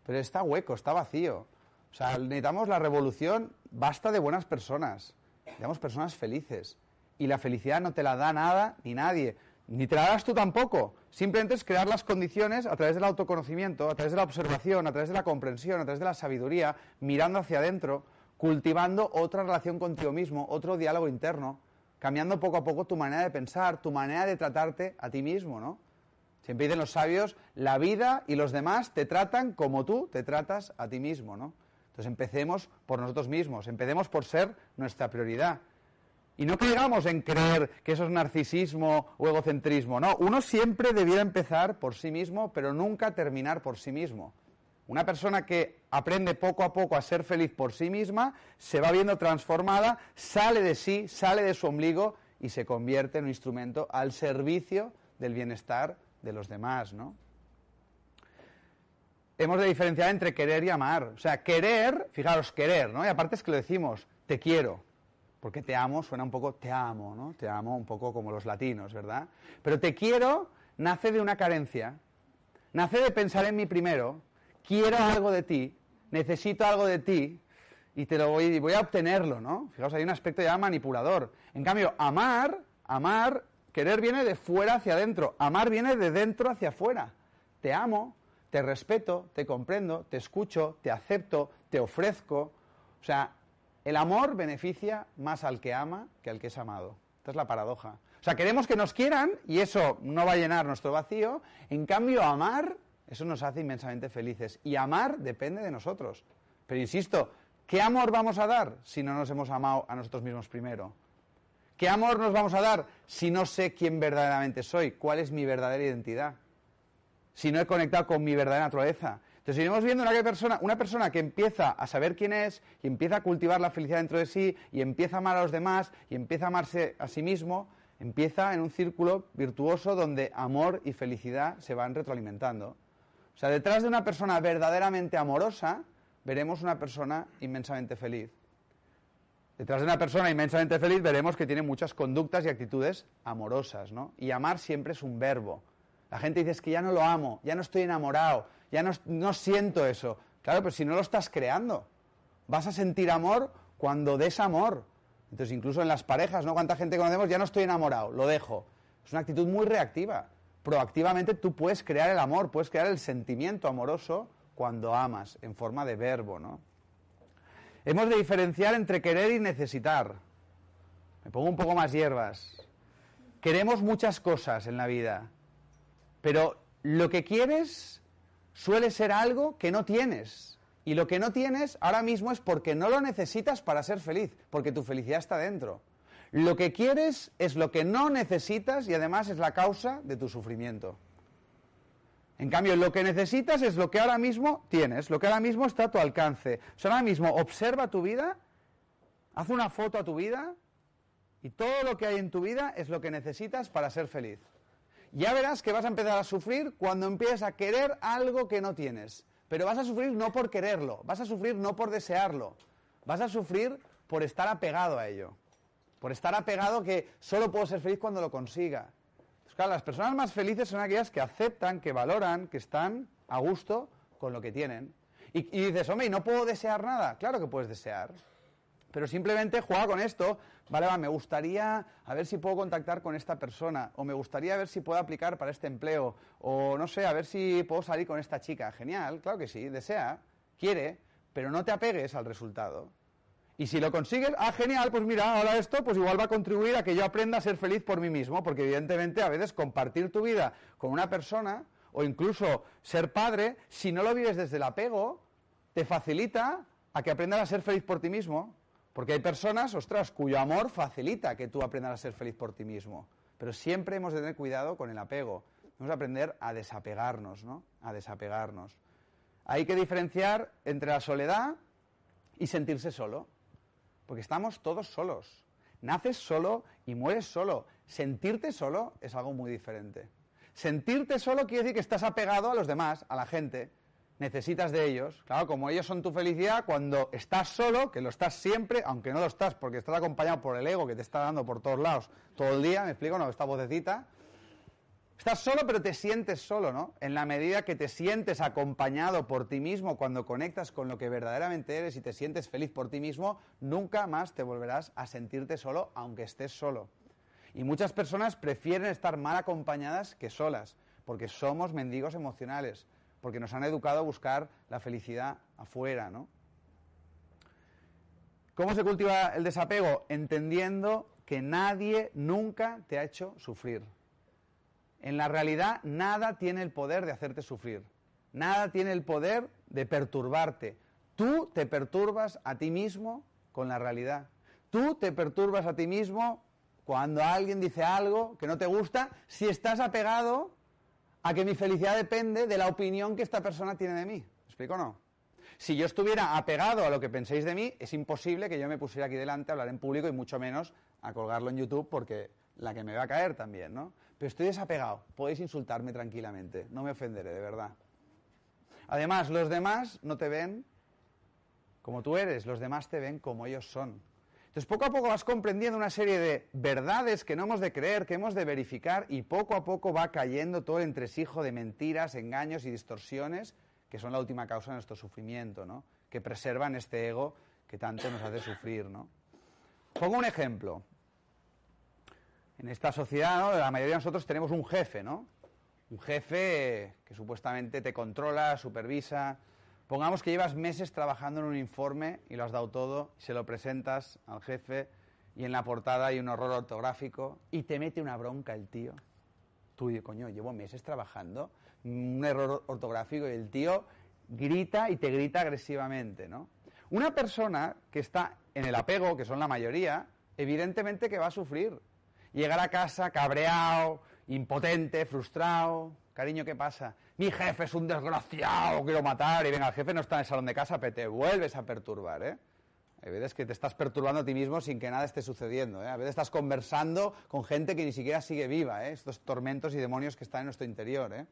Pero está hueco, está vacío. O sea, necesitamos la revolución, basta de buenas personas. Necesitamos personas felices. Y la felicidad no te la da nada ni nadie. Ni te la das tú tampoco. Simplemente es crear las condiciones a través del autoconocimiento, a través de la observación, a través de la comprensión, a través de la sabiduría, mirando hacia adentro, cultivando otra relación contigo mismo, otro diálogo interno, cambiando poco a poco tu manera de pensar, tu manera de tratarte a ti mismo, ¿no? Siempre dicen los sabios, la vida y los demás te tratan como tú te tratas a ti mismo, ¿no? Entonces empecemos por nosotros mismos, empecemos por ser nuestra prioridad. Y no caigamos en creer que eso es narcisismo o egocentrismo. No, uno siempre debiera empezar por sí mismo, pero nunca terminar por sí mismo. Una persona que aprende poco a poco a ser feliz por sí misma, se va viendo transformada, sale de sí, sale de su ombligo y se convierte en un instrumento al servicio del bienestar de los demás, ¿no? Hemos de diferenciar entre querer y amar. O sea, querer, fijaros, querer, ¿no? Y aparte es que lo decimos, te quiero. Porque te amo suena un poco te amo, ¿no? Te amo un poco como los latinos, ¿verdad? Pero te quiero nace de una carencia. Nace de pensar en mí primero. Quiero algo de ti. Necesito algo de ti. Y te lo voy, voy a obtenerlo, ¿no? Fijaos, hay un aspecto ya manipulador. En cambio, amar, amar, querer viene de fuera hacia adentro. Amar viene de dentro hacia afuera. Te amo, te respeto, te comprendo, te escucho, te acepto, te ofrezco. O sea, el amor beneficia más al que ama que al que es amado. Esta es la paradoja. O sea, queremos que nos quieran y eso no va a llenar nuestro vacío. En cambio, amar, eso nos hace inmensamente felices. Y amar depende de nosotros. Pero insisto, ¿qué amor vamos a dar si no nos hemos amado a nosotros mismos primero? ¿Qué amor nos vamos a dar si no sé quién verdaderamente soy? ¿Cuál es mi verdadera identidad? Si no he conectado con mi verdadera naturaleza. Entonces, iremos viendo una persona, una persona que empieza a saber quién es y empieza a cultivar la felicidad dentro de sí y empieza a amar a los demás y empieza a amarse a sí mismo, empieza en un círculo virtuoso donde amor y felicidad se van retroalimentando. O sea, detrás de una persona verdaderamente amorosa, veremos una persona inmensamente feliz. Detrás de una persona inmensamente feliz veremos que tiene muchas conductas y actitudes amorosas, ¿no? Y amar siempre es un verbo. La gente dice es que ya no lo amo, ya no estoy enamorado, ya no, siento eso. Claro, pero si no lo estás creando, vas a sentir amor cuando des amor. Entonces, incluso en las parejas, ¿no? ¿Cuánta gente conocemos? Ya no estoy enamorado, lo dejo. Es una actitud muy reactiva. Proactivamente tú puedes crear el amor, puedes crear el sentimiento amoroso cuando amas, en forma de verbo, ¿no? Hemos de diferenciar entre querer y necesitar. Me pongo un poco más hierbas. Queremos muchas cosas en la vida, pero lo que quieres suele ser algo que no tienes. Y lo que no tienes ahora mismo es porque no lo necesitas para ser feliz, porque tu felicidad está dentro. Lo que quieres es lo que no necesitas y además es la causa de tu sufrimiento. En cambio, lo que necesitas es lo que ahora mismo tienes, lo que ahora mismo está a tu alcance. O sea, ahora mismo observa tu vida, haz una foto a tu vida y todo lo que hay en tu vida es lo que necesitas para ser feliz ya verás que vas a empezar a sufrir cuando empieces a querer algo que no tienes. Pero vas a sufrir no por quererlo, vas a sufrir no por desearlo, vas a sufrir por estar apegado a ello, por estar apegado que solo puedo ser feliz cuando lo consiga. claro, las personas más felices son aquellas que aceptan, que valoran, que están a gusto con lo que tienen. Y, y dices, hombre, ¿y no puedo desear nada? Claro que puedes desear. Pero simplemente juega con esto, vale, va, me gustaría a ver si puedo contactar con esta persona, o me gustaría ver si puedo aplicar para este empleo, o no sé, a ver si puedo salir con esta chica. Genial, claro que sí, desea, quiere, pero no te apegues al resultado. Y si lo consigues, ah, genial, pues mira, ahora esto pues igual va a contribuir a que yo aprenda a ser feliz por mí mismo, porque evidentemente a veces compartir tu vida con una persona, o incluso ser padre, si no lo vives desde el apego, te facilita a que aprendas a ser feliz por ti mismo. Porque hay personas, ostras, cuyo amor facilita que tú aprendas a ser feliz por ti mismo. Pero siempre hemos de tener cuidado con el apego. Hemos de aprender a desapegarnos, ¿no? A desapegarnos. Hay que diferenciar entre la soledad y sentirse solo. Porque estamos todos solos. Naces solo y mueres solo. Sentirte solo es algo muy diferente. Sentirte solo quiere decir que estás apegado a los demás, a la gente. Necesitas de ellos. Claro, como ellos son tu felicidad, cuando estás solo, que lo estás siempre, aunque no lo estás porque estás acompañado por el ego que te está dando por todos lados todo el día, ¿me explico? No, esta vocecita. Estás solo, pero te sientes solo, ¿no? En la medida que te sientes acompañado por ti mismo, cuando conectas con lo que verdaderamente eres y te sientes feliz por ti mismo, nunca más te volverás a sentirte solo, aunque estés solo. Y muchas personas prefieren estar mal acompañadas que solas, porque somos mendigos emocionales, porque nos han educado a buscar la felicidad afuera, ¿no? ¿Cómo se cultiva el desapego? Entendiendo que nadie nunca te ha hecho sufrir. En la realidad, nada tiene el poder de hacerte sufrir. Nada tiene el poder de perturbarte. Tú te perturbas a ti mismo con la realidad. Tú te perturbas a ti mismo cuando alguien dice algo que no te gusta, si estás apegado a que mi felicidad depende de la opinión que esta persona tiene de mí. ¿Me explico o no? Si yo estuviera apegado a lo que penséis de mí, es imposible que yo me pusiera aquí delante a hablar en público y mucho menos a colgarlo en YouTube porque la que me va a caer también, ¿no? Pero estoy desapegado, podéis insultarme tranquilamente, no me ofenderé, de verdad. Además, los demás no te ven como tú eres, los demás te ven como ellos son. Entonces, poco a poco vas comprendiendo una serie de verdades que no hemos de creer, que hemos de verificar, y poco a poco va cayendo todo el entresijo de mentiras, engaños y distorsiones que son la última causa de nuestro sufrimiento, ¿no? Que preservan este ego que tanto nos hace sufrir, ¿no? Pongo un ejemplo. En esta sociedad, la mayoría de nosotros tenemos un jefe, ¿no? Un jefe que supuestamente te controla, supervisa. Pongamos que llevas meses trabajando en un informe y lo has dado todo, se lo presentas al jefe y en la portada hay un horror ortográfico y te mete una bronca el tío. Tú, coño, llevo meses trabajando, un error ortográfico y el tío grita y te grita agresivamente, ¿no? Una persona que está en el apego, que son la mayoría, evidentemente que va a sufrir. Llegar a casa cabreado, impotente, frustrado. Cariño, ¿qué pasa? Mi jefe es un desgraciado, quiero matar. Y venga, el jefe no está en el salón de casa, pero te vuelves a perturbar, ¿eh? Hay veces que te estás perturbando a ti mismo sin que nada esté sucediendo. ¿eh? A veces estás conversando con gente que ni siquiera sigue viva. ¿eh? Estos tormentos y demonios que están en nuestro interior. ¿eh?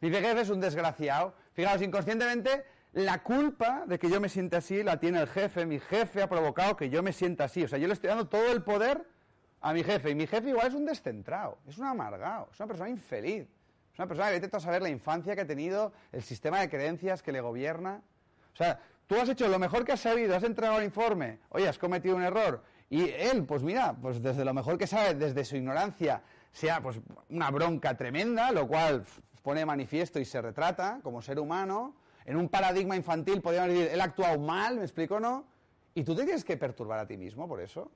Mi jefe es un desgraciado. Fijaos, inconscientemente, la culpa de que yo me sienta así la tiene el jefe. Mi jefe ha provocado que yo me sienta así. O sea, yo le estoy dando todo el poder a mi jefe. Y mi jefe igual es un descentrado, es un amargado, es una persona infeliz. Es una persona que intenta saber la infancia que ha tenido, el sistema de creencias que le gobierna. O sea, tú has hecho lo mejor que has sabido, has entregado el informe, oye, has cometido un error. Y él, pues mira, pues desde lo mejor que sabe, desde su ignorancia, sea pues una bronca tremenda, lo cual pone manifiesto y se retrata como ser humano. En un paradigma infantil podríamos decir, él ha actuado mal, ¿me explico no? Y tú te tienes que perturbar a ti mismo por eso.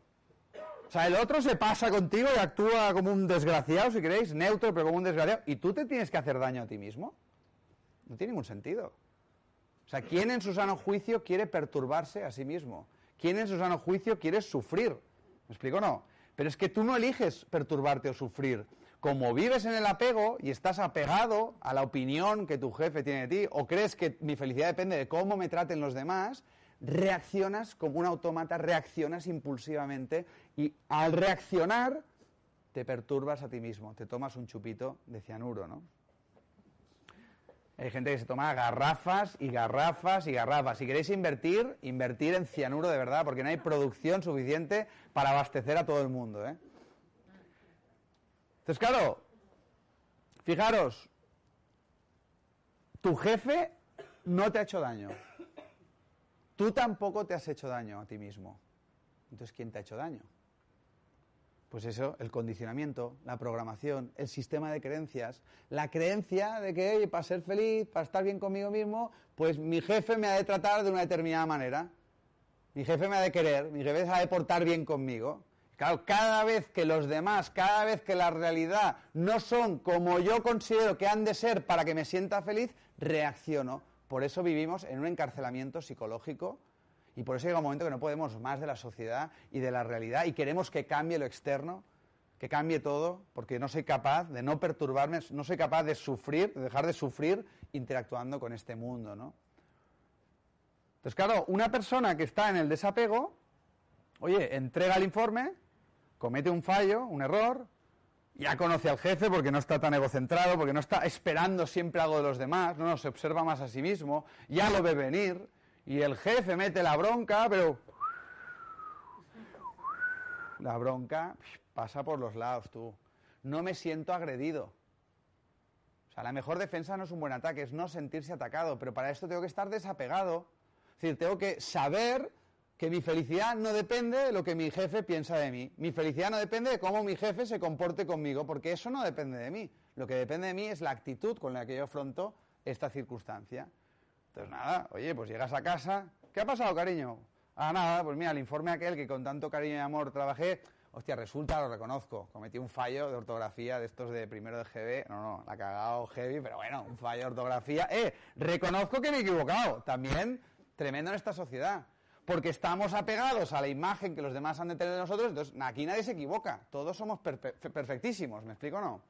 O sea, el otro se pasa contigo y actúa como un desgraciado, si queréis, neutro, pero como un desgraciado. Y tú te tienes que hacer daño a ti mismo. No tiene ningún sentido. O sea, ¿quién en su sano juicio quiere perturbarse a sí mismo? ¿Quién en su sano juicio quiere sufrir? ¿Me explico no? Pero es que tú no eliges perturbarte o sufrir. Como vives en el apego y estás apegado a la opinión que tu jefe tiene de ti, o crees que mi felicidad depende de cómo me traten los demás, reaccionas como un autómata, reaccionas impulsivamente y al reaccionar te perturbas a ti mismo, te tomas un chupito de cianuro, ¿no? Hay gente que se toma garrafas y garrafas y garrafas. Si queréis invertir, invertir en cianuro de verdad, porque no hay producción suficiente para abastecer a todo el mundo. ¿eh? Fijaros, tu jefe no te ha hecho daño. Tú tampoco te has hecho daño a ti mismo. Entonces, ¿quién te ha hecho daño? Pues eso, el condicionamiento, la programación, el sistema de creencias, la creencia de que, oye, para ser feliz, para estar bien conmigo mismo, pues mi jefe me ha de tratar de una determinada manera. Mi jefe me ha de querer, mi jefe se ha de portar bien conmigo. Claro, cada vez que los demás, cada vez que la realidad no son como yo considero que han de ser para que me sienta feliz, reacciono. Por eso vivimos en un encarcelamiento psicológico y por eso llega un momento que no podemos más de la sociedad y de la realidad y queremos que cambie lo externo, que cambie todo, porque no soy capaz de no perturbarme, no soy capaz de sufrir, de dejar de sufrir interactuando con este mundo, ¿no? Entonces, claro, una persona que está en el desapego, oye, entrega el informe, comete un fallo, un error, Ya conoce al jefe porque no está tan egocentrado, porque no está esperando siempre algo de los demás, no, no, se observa más a sí mismo, ya lo ve venir, y el jefe mete la bronca, pero la bronca pasa por los lados, tú. No me siento agredido. O sea, la mejor defensa no es un buen ataque, es no sentirse atacado, pero para esto tengo que estar desapegado. Es decir, tengo que saber que mi felicidad no depende de lo que mi jefe piensa de mí. Mi felicidad no depende de cómo mi jefe se comporte conmigo, porque eso no depende de mí. Lo que depende de mí es la actitud con la que yo afronto esta circunstancia. Entonces, nada, oye, pues llegas a casa. ¿Qué ha pasado, cariño? Ah, nada, pues mira, el informe aquel que con tanto cariño y amor trabajé, hostia, resulta, lo reconozco, cometí un fallo de ortografía de estos de primero de GB, no, no, la ha cagado heavy, pero bueno, un fallo de ortografía. Eh, reconozco que me he equivocado, también tremendo en esta sociedad, porque estamos apegados a la imagen que los demás han de tener de nosotros, entonces aquí nadie se equivoca, todos somos perfe- perfectísimos, ¿me explico o no?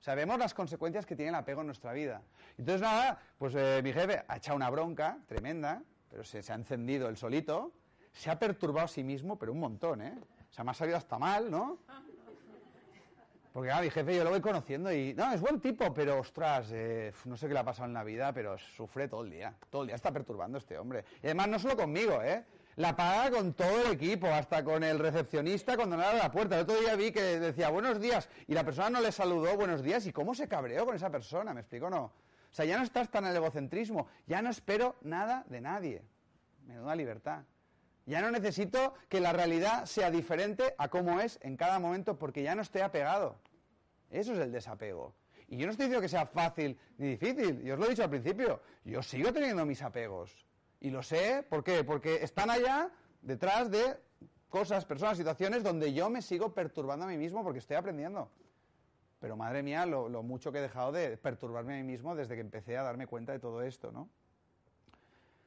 Sabemos las consecuencias que tiene el apego en nuestra vida. Entonces, nada, pues eh, mi jefe ha echado una bronca tremenda, pero se, se ha encendido el solito, se ha perturbado a sí mismo, pero un montón, ¿eh? O sea, me ha salido hasta mal, ¿no? Porque, claro, mi jefe yo lo voy conociendo y, no, es buen tipo, pero, ostras, eh, no sé qué le ha pasado en la vida, pero sufre todo el día. Todo el día está perturbando este hombre. Y además, no solo conmigo, ¿eh? La paga con todo el equipo, hasta con el recepcionista cuando le abre la puerta. El otro día vi que decía buenos días y la persona no le saludó buenos días y cómo se cabreó con esa persona, ¿me explico no? O sea, ya no estás tan en el egocentrismo, ya no espero nada de nadie. Menuda libertad. Ya no necesito que la realidad sea diferente a cómo es en cada momento porque ya no estoy apegado. Eso es el desapego. Y yo no estoy diciendo que sea fácil ni difícil, yo os lo he dicho al principio, yo sigo teniendo mis apegos. Y lo sé, ¿por qué? Porque están allá detrás de cosas, personas, situaciones donde yo me sigo perturbando a mí mismo porque estoy aprendiendo. Pero madre mía, lo, mucho que he dejado de perturbarme a mí mismo desde que empecé a darme cuenta de todo esto, ¿no?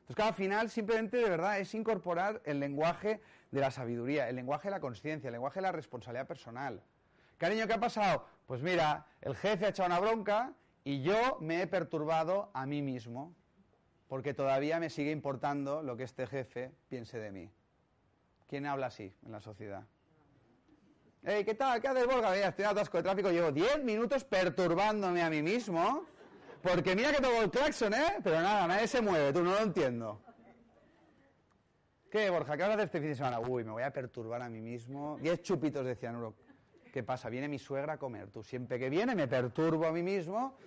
Entonces, al final simplemente de verdad es incorporar el lenguaje de la sabiduría, el lenguaje de la conciencia, el lenguaje de la responsabilidad personal. Cariño, ¿qué ha pasado? Pues mira, el jefe ha echado una bronca y yo me he perturbado a mí mismo porque todavía me sigue importando lo que este jefe piense de mí. ¿Quién habla así en la sociedad? Hey, ¿qué tal? ¿Qué haces, Borja? Mira, estoy en atasco de tráfico, llevo 10 minutos perturbándome a mí mismo porque mira que toco el claxon, ¿eh? Pero nada, nadie se mueve, tú no lo entiendo. ¿Qué, Borja? ¿Qué hablas de este fin de semana? Uy, me voy a perturbar a mí mismo. Diez chupitos de cianuro. ¿Qué pasa? Viene mi suegra a comer. Tú siempre que viene me perturbo a mí mismo.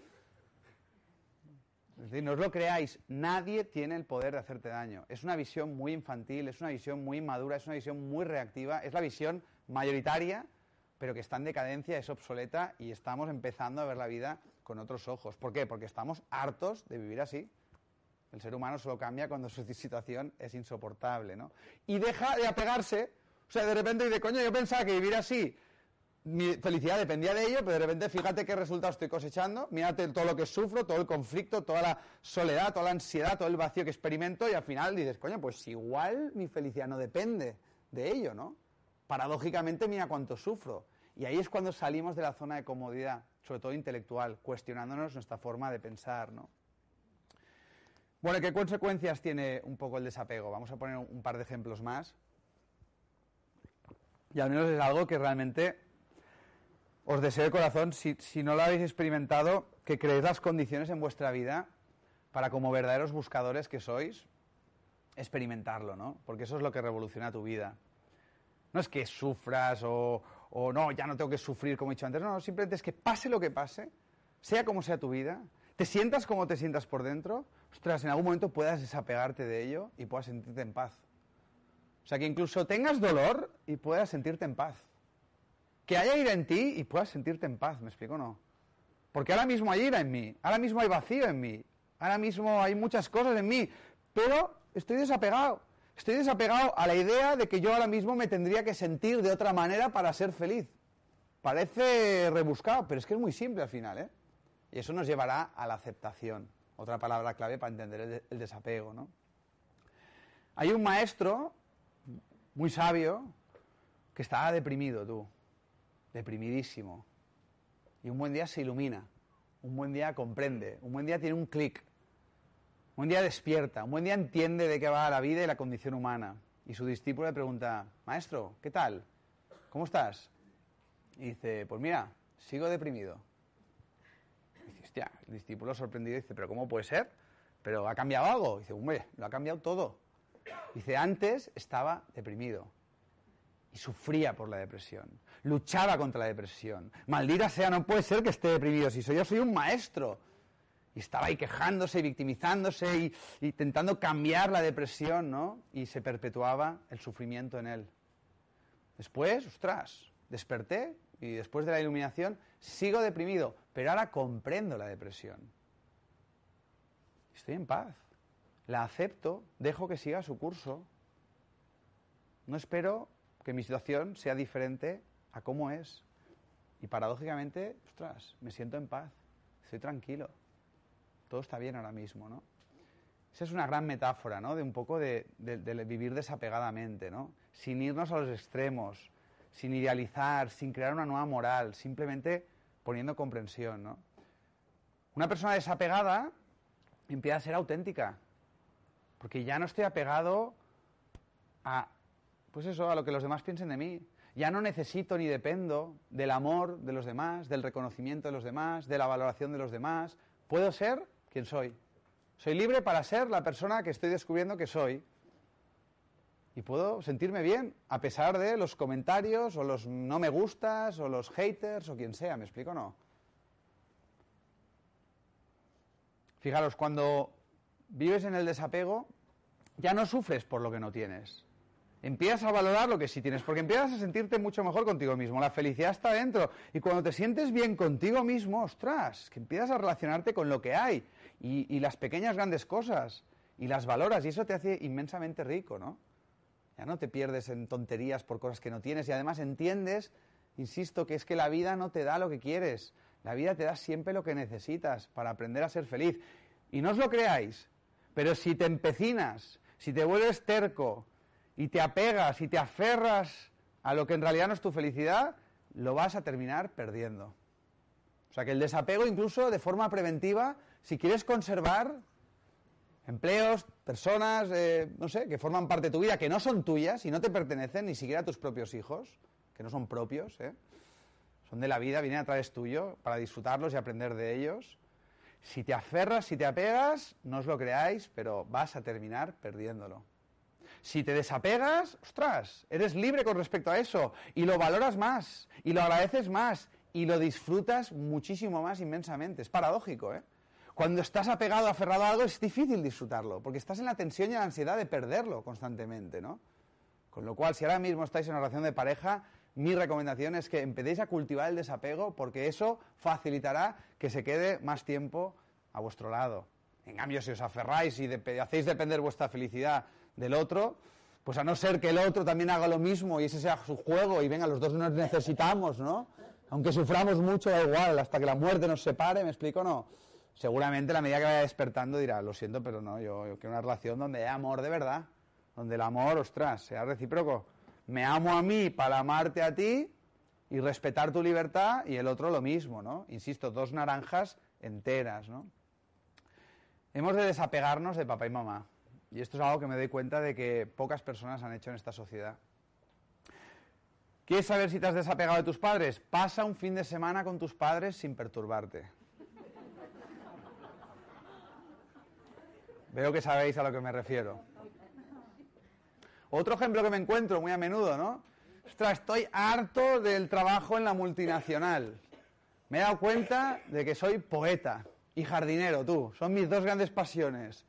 Es decir, no os lo creáis, nadie tiene el poder de hacerte daño. Es una visión muy infantil, es una visión muy inmadura, es una visión muy reactiva, es la visión mayoritaria, pero que está en decadencia, es obsoleta y estamos empezando a ver la vida con otros ojos. ¿Por qué? Porque estamos hartos de vivir así. El ser humano solo cambia cuando su situación es insoportable, ¿no? Y deja de apegarse, o sea, de repente dice, coño, yo pensaba que vivir así, mi felicidad dependía de ello, pero de repente fíjate qué resultado estoy cosechando, mírate todo lo que sufro, todo el conflicto, toda la soledad, toda la ansiedad, todo el vacío que experimento y al final dices, coño, pues igual mi felicidad no depende de ello, ¿no? Paradójicamente mira cuánto sufro. Y ahí es cuando salimos de la zona de comodidad, sobre todo intelectual, cuestionándonos nuestra forma de pensar, ¿no? Bueno, ¿qué consecuencias tiene un poco el desapego? Vamos a poner un par de ejemplos más. Y al menos es algo que realmente os deseo de corazón, si, no lo habéis experimentado, que creéis las condiciones en vuestra vida para, como verdaderos buscadores que sois, experimentarlo, ¿no? Porque eso es lo que revoluciona tu vida. No es que sufras o, o no, ya no tengo que sufrir como he dicho antes, no, no, simplemente es que pase lo que pase, sea como sea tu vida, te sientas como te sientas por dentro, ostras, en algún momento puedas desapegarte de ello y puedas sentirte en paz. O sea, que incluso tengas dolor y puedas sentirte en paz. Que haya ira en ti y puedas sentirte en paz, ¿me explico no? Porque ahora mismo hay ira en mí, ahora mismo hay vacío en mí, ahora mismo hay muchas cosas en mí, pero estoy desapegado. Estoy desapegado a la idea de que yo ahora mismo me tendría que sentir de otra manera para ser feliz. Parece rebuscado, pero es que es muy simple al final, ¿eh? Y eso nos llevará a la aceptación, otra palabra clave para entender el, el desapego, ¿no? Hay un maestro muy sabio que estaba deprimido, tú, deprimidísimo. Y un buen día se ilumina, un buen día comprende, un buen día tiene un clic, un buen día despierta, un buen día entiende de qué va la vida y la condición humana. Y su discípulo le pregunta, maestro, ¿qué tal? ¿Cómo estás? Y dice, pues mira, sigo deprimido. dice, hostia, el discípulo sorprendido dice, pero ¿cómo puede ser? ¿Pero ha cambiado algo? dice, hombre, lo ha cambiado todo. Dice, antes estaba deprimido y sufría por la depresión. Luchaba contra la depresión. Maldita sea, no puede ser que esté deprimido. Si soy yo, soy un maestro. Y estaba ahí quejándose y victimizándose y, y intentando cambiar la depresión, ¿no? Y se perpetuaba el sufrimiento en él. Después, ostras, desperté y después de la iluminación sigo deprimido, pero ahora comprendo la depresión. Estoy en paz. La acepto, dejo que siga su curso. No espero que mi situación sea diferente a cómo es. Y paradójicamente, ostras, me siento en paz, estoy tranquilo. Todo está bien ahora mismo, ¿no? Esa es una gran metáfora, ¿no? De un poco de, de- vivir desapegadamente, ¿no? Sin irnos a los extremos, sin idealizar, sin crear una nueva moral, simplemente poniendo comprensión, ¿no? Una persona desapegada empieza a ser auténtica, porque ya no estoy apegado a, pues eso, a lo que los demás piensen de mí. Ya no necesito ni dependo del amor de los demás, del reconocimiento de los demás, de la valoración de los demás. Puedo ser quien soy. Soy libre para ser la persona que estoy descubriendo que soy. Y puedo sentirme bien, a pesar de los comentarios, o los no me gustas, o los haters, o quien sea, ¿me explico o no? Fijaros, cuando vives en el desapego, ya no sufres por lo que no tienes. Empiezas a valorar lo que sí tienes, porque empiezas a sentirte mucho mejor contigo mismo. La felicidad está dentro. Y cuando te sientes bien contigo mismo, ostras, que empiezas a relacionarte con lo que hay y, y las pequeñas grandes cosas y las valoras y eso te hace inmensamente rico, ¿no? Ya no te pierdes en tonterías por cosas que no tienes y además entiendes, insisto, que es que la vida no te da lo que quieres. La vida te da siempre lo que necesitas para aprender a ser feliz. Y no os lo creáis, pero si te empecinas, si te vuelves terco y te apegas y te aferras a lo que en realidad no es tu felicidad, lo vas a terminar perdiendo. O sea que el desapego incluso de forma preventiva, si quieres conservar empleos, personas, eh, no sé, que forman parte de tu vida, que no son tuyas y no te pertenecen ni siquiera a tus propios hijos, que no son propios, ¿eh? son de la vida, vienen a través tuyo para disfrutarlos y aprender de ellos. Si te aferras, si te apegas, no os lo creáis, pero vas a terminar perdiéndolo. Si te desapegas, ostras, eres libre con respecto a eso y lo valoras más y lo agradeces más y lo disfrutas muchísimo más inmensamente. Es paradójico, ¿eh? Cuando estás apegado, aferrado a algo, es difícil disfrutarlo, porque estás en la tensión y la ansiedad de perderlo constantemente, ¿no? Con lo cual, si ahora mismo estáis en una relación de pareja, mi recomendación es que empecéis a cultivar el desapego, porque eso facilitará que se quede más tiempo a vuestro lado. En cambio, si os aferráis y hacéis depender vuestra felicidad del otro, pues a no ser que el otro también haga lo mismo y ese sea su juego y venga, los dos nos necesitamos, ¿no? Aunque suframos mucho, da igual, hasta que la muerte nos separe, ¿me explico no? Seguramente la medida que vaya despertando dirá, lo siento, pero no, yo, yo quiero una relación donde haya amor de verdad, donde el amor, ostras, sea recíproco. Me amo a mí para amarte a ti y respetar tu libertad y el otro lo mismo, ¿no? Insisto, dos naranjas enteras, ¿no? Hemos de desapegarnos de papá y mamá. Y esto es algo que me doy cuenta de que pocas personas han hecho en esta sociedad. ¿Quieres saber si te has desapegado de tus padres? Pasa un fin de semana con tus padres sin perturbarte. Veo que sabéis a lo que me refiero. Otro ejemplo que me encuentro muy a menudo, ¿no? Ostras, estoy harto del trabajo en la multinacional. Me he dado cuenta de que soy poeta y jardinero, tú. Son mis dos grandes pasiones.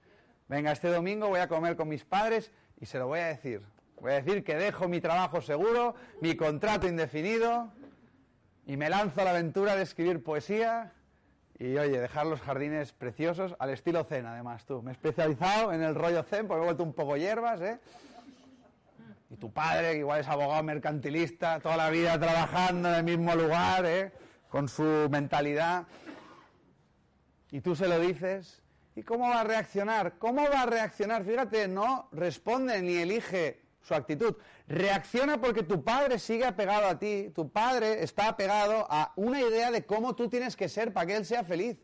Venga, este domingo voy a comer con mis padres y se lo voy a decir. Voy a decir que dejo mi trabajo seguro, mi contrato indefinido y me lanzo a la aventura de escribir poesía y, oye, dejar los jardines preciosos al estilo zen, además, tú. Me he especializado en el rollo zen porque me he vuelto un poco hierbas, ¿eh? Y tu padre, que igual es abogado mercantilista, toda la vida trabajando en el mismo lugar, ¿eh? Con su mentalidad. Y tú se lo dices. ¿Y cómo va a reaccionar? ¿Cómo va a reaccionar? Fíjate, no responde ni elige su actitud. Reacciona porque tu padre sigue apegado a ti. Tu padre está apegado a una idea de cómo tú tienes que ser para que él sea feliz.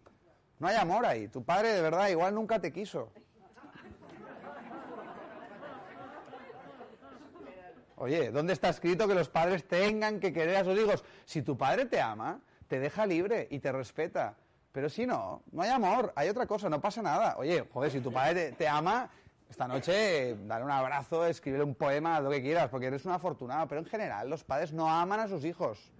No hay amor ahí. Tu padre de verdad igual nunca te quiso. Oye, ¿dónde está escrito que los padres tengan que querer a sus hijos? Si tu padre te ama, te deja libre y te respeta. Pero si no, no hay amor, hay otra cosa, no pasa nada. Oye, joder, si tu padre te, ama, esta noche dale un abrazo, escribe un poema, lo que quieras, porque eres un afortunado. Pero en general, los padres no aman a sus hijos.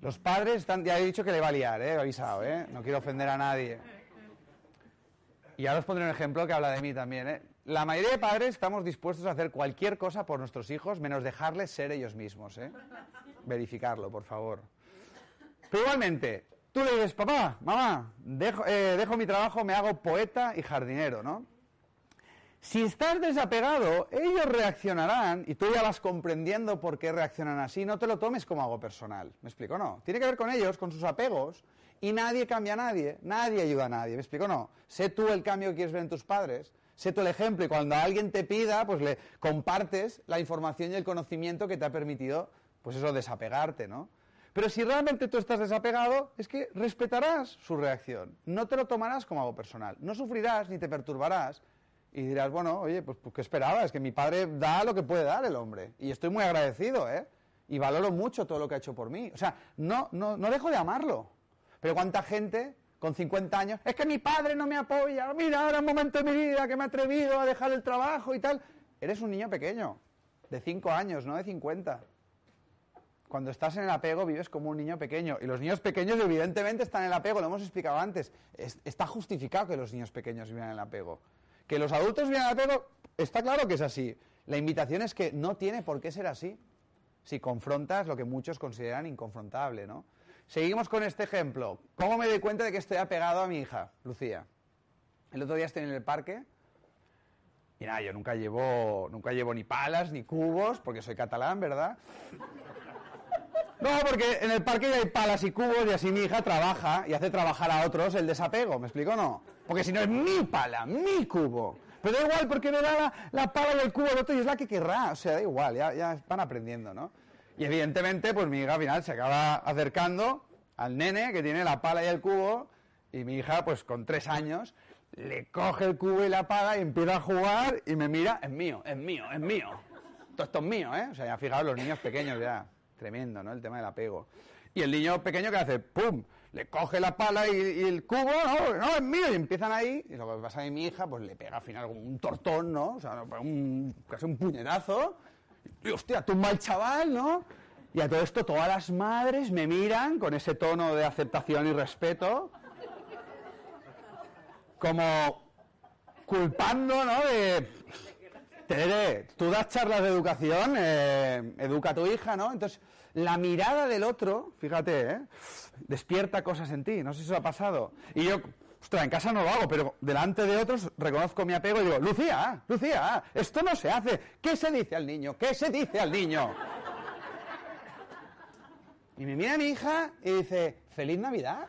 Los padres están, ya he dicho que le va a liar, ¿eh? he avisado, ¿eh? no quiero ofender a nadie. Y ahora os pondré un ejemplo que habla de mí también. ¿eh? La mayoría de padres estamos dispuestos a hacer cualquier cosa por nuestros hijos, menos dejarles ser ellos mismos. ¿eh? Verificarlo, por favor. Pero igualmente, tú le dices, papá, mamá, dejo, eh, dejo mi trabajo, me hago poeta y jardinero, ¿no? Si estás desapegado, ellos reaccionarán y tú ya vas comprendiendo por qué reaccionan así. No te lo tomes como algo personal. ¿Me explico? No. Tiene que ver con ellos, con sus apegos. Y nadie cambia a nadie. Nadie ayuda a nadie. ¿Me explico? No. Sé tú el cambio que quieres ver en tus padres. Sé tú el ejemplo. Y cuando alguien te pida, pues le compartes la información y el conocimiento que te ha permitido, pues eso, desapegarte, ¿no? Pero si realmente tú estás desapegado, es que respetarás su reacción. No te lo tomarás como algo personal. No sufrirás ni te perturbarás y dirás, bueno, oye, pues, pues ¿qué esperaba? Es que mi padre da lo que puede dar el hombre. Y estoy muy agradecido, ¿eh? Y valoro mucho todo lo que ha hecho por mí. O sea, no, no, no dejo de amarlo. Pero cuánta gente con 50 años, es que mi padre no me apoya, mira, ahora un momento de mi vida que me he atrevido a dejar el trabajo y tal. Eres un niño pequeño, de 5 años, no de 50. Cuando estás en el apego vives como un niño pequeño. Y los niños pequeños evidentemente están en el apego, lo hemos explicado antes. Es, está justificado que los niños pequeños vivan en el apego. Que los adultos vivan en el apego, está claro que es así. La invitación es que no tiene por qué ser así. Si confrontas lo que muchos consideran inconfrontable, ¿no? Seguimos con este ejemplo. ¿Cómo me doy cuenta de que estoy apegado a mi hija, Lucía? El otro día estoy en el parque y nada, yo nunca llevo, nunca llevo ni palas ni cubos, porque soy catalán, ¿verdad? No, porque en el parque ya hay palas y cubos y así mi hija trabaja y hace trabajar a otros el desapego, ¿me explico no? Porque si no es mi pala, mi cubo. Pero da igual porque me da la, la pala y el cubo al otro y es la que querrá, o sea, da igual, ya, ya van aprendiendo, ¿no? Y evidentemente, pues mi hija al final se acaba acercando al nene que tiene la pala y el cubo y mi hija, pues con tres años, le coge el cubo y la pala y empieza a jugar y me mira, es mío, es mío, es mío. Todo esto es mío, ¿eh? O sea, ya fijaos los niños pequeños ya. Tremendo, ¿no? El tema del apego. Y el niño pequeño que hace, ¡pum! Le coge la pala y, el cubo, no, no, es mío. Y empiezan ahí, y lo que pasa es mi hija, pues le pega al final un tortón, ¿no? O sea, un, casi un puñetazo. Y hostia, tumba el chaval, ¿no? Y a todo esto todas las madres me miran con ese tono de aceptación y respeto, como culpando, ¿no? De, Tere, tú das charlas de educación, eh, educa a tu hija, ¿no? Entonces, la mirada del otro, fíjate, ¿eh? despierta cosas en ti, no sé si eso ha pasado. Y yo, ostras, en casa no lo hago, pero delante de otros reconozco mi apego y digo, Lucía, Lucía, esto no se hace. ¿Qué se dice al niño? ¿Qué se dice al niño? Y me mira mi hija y dice, ¡Feliz Navidad!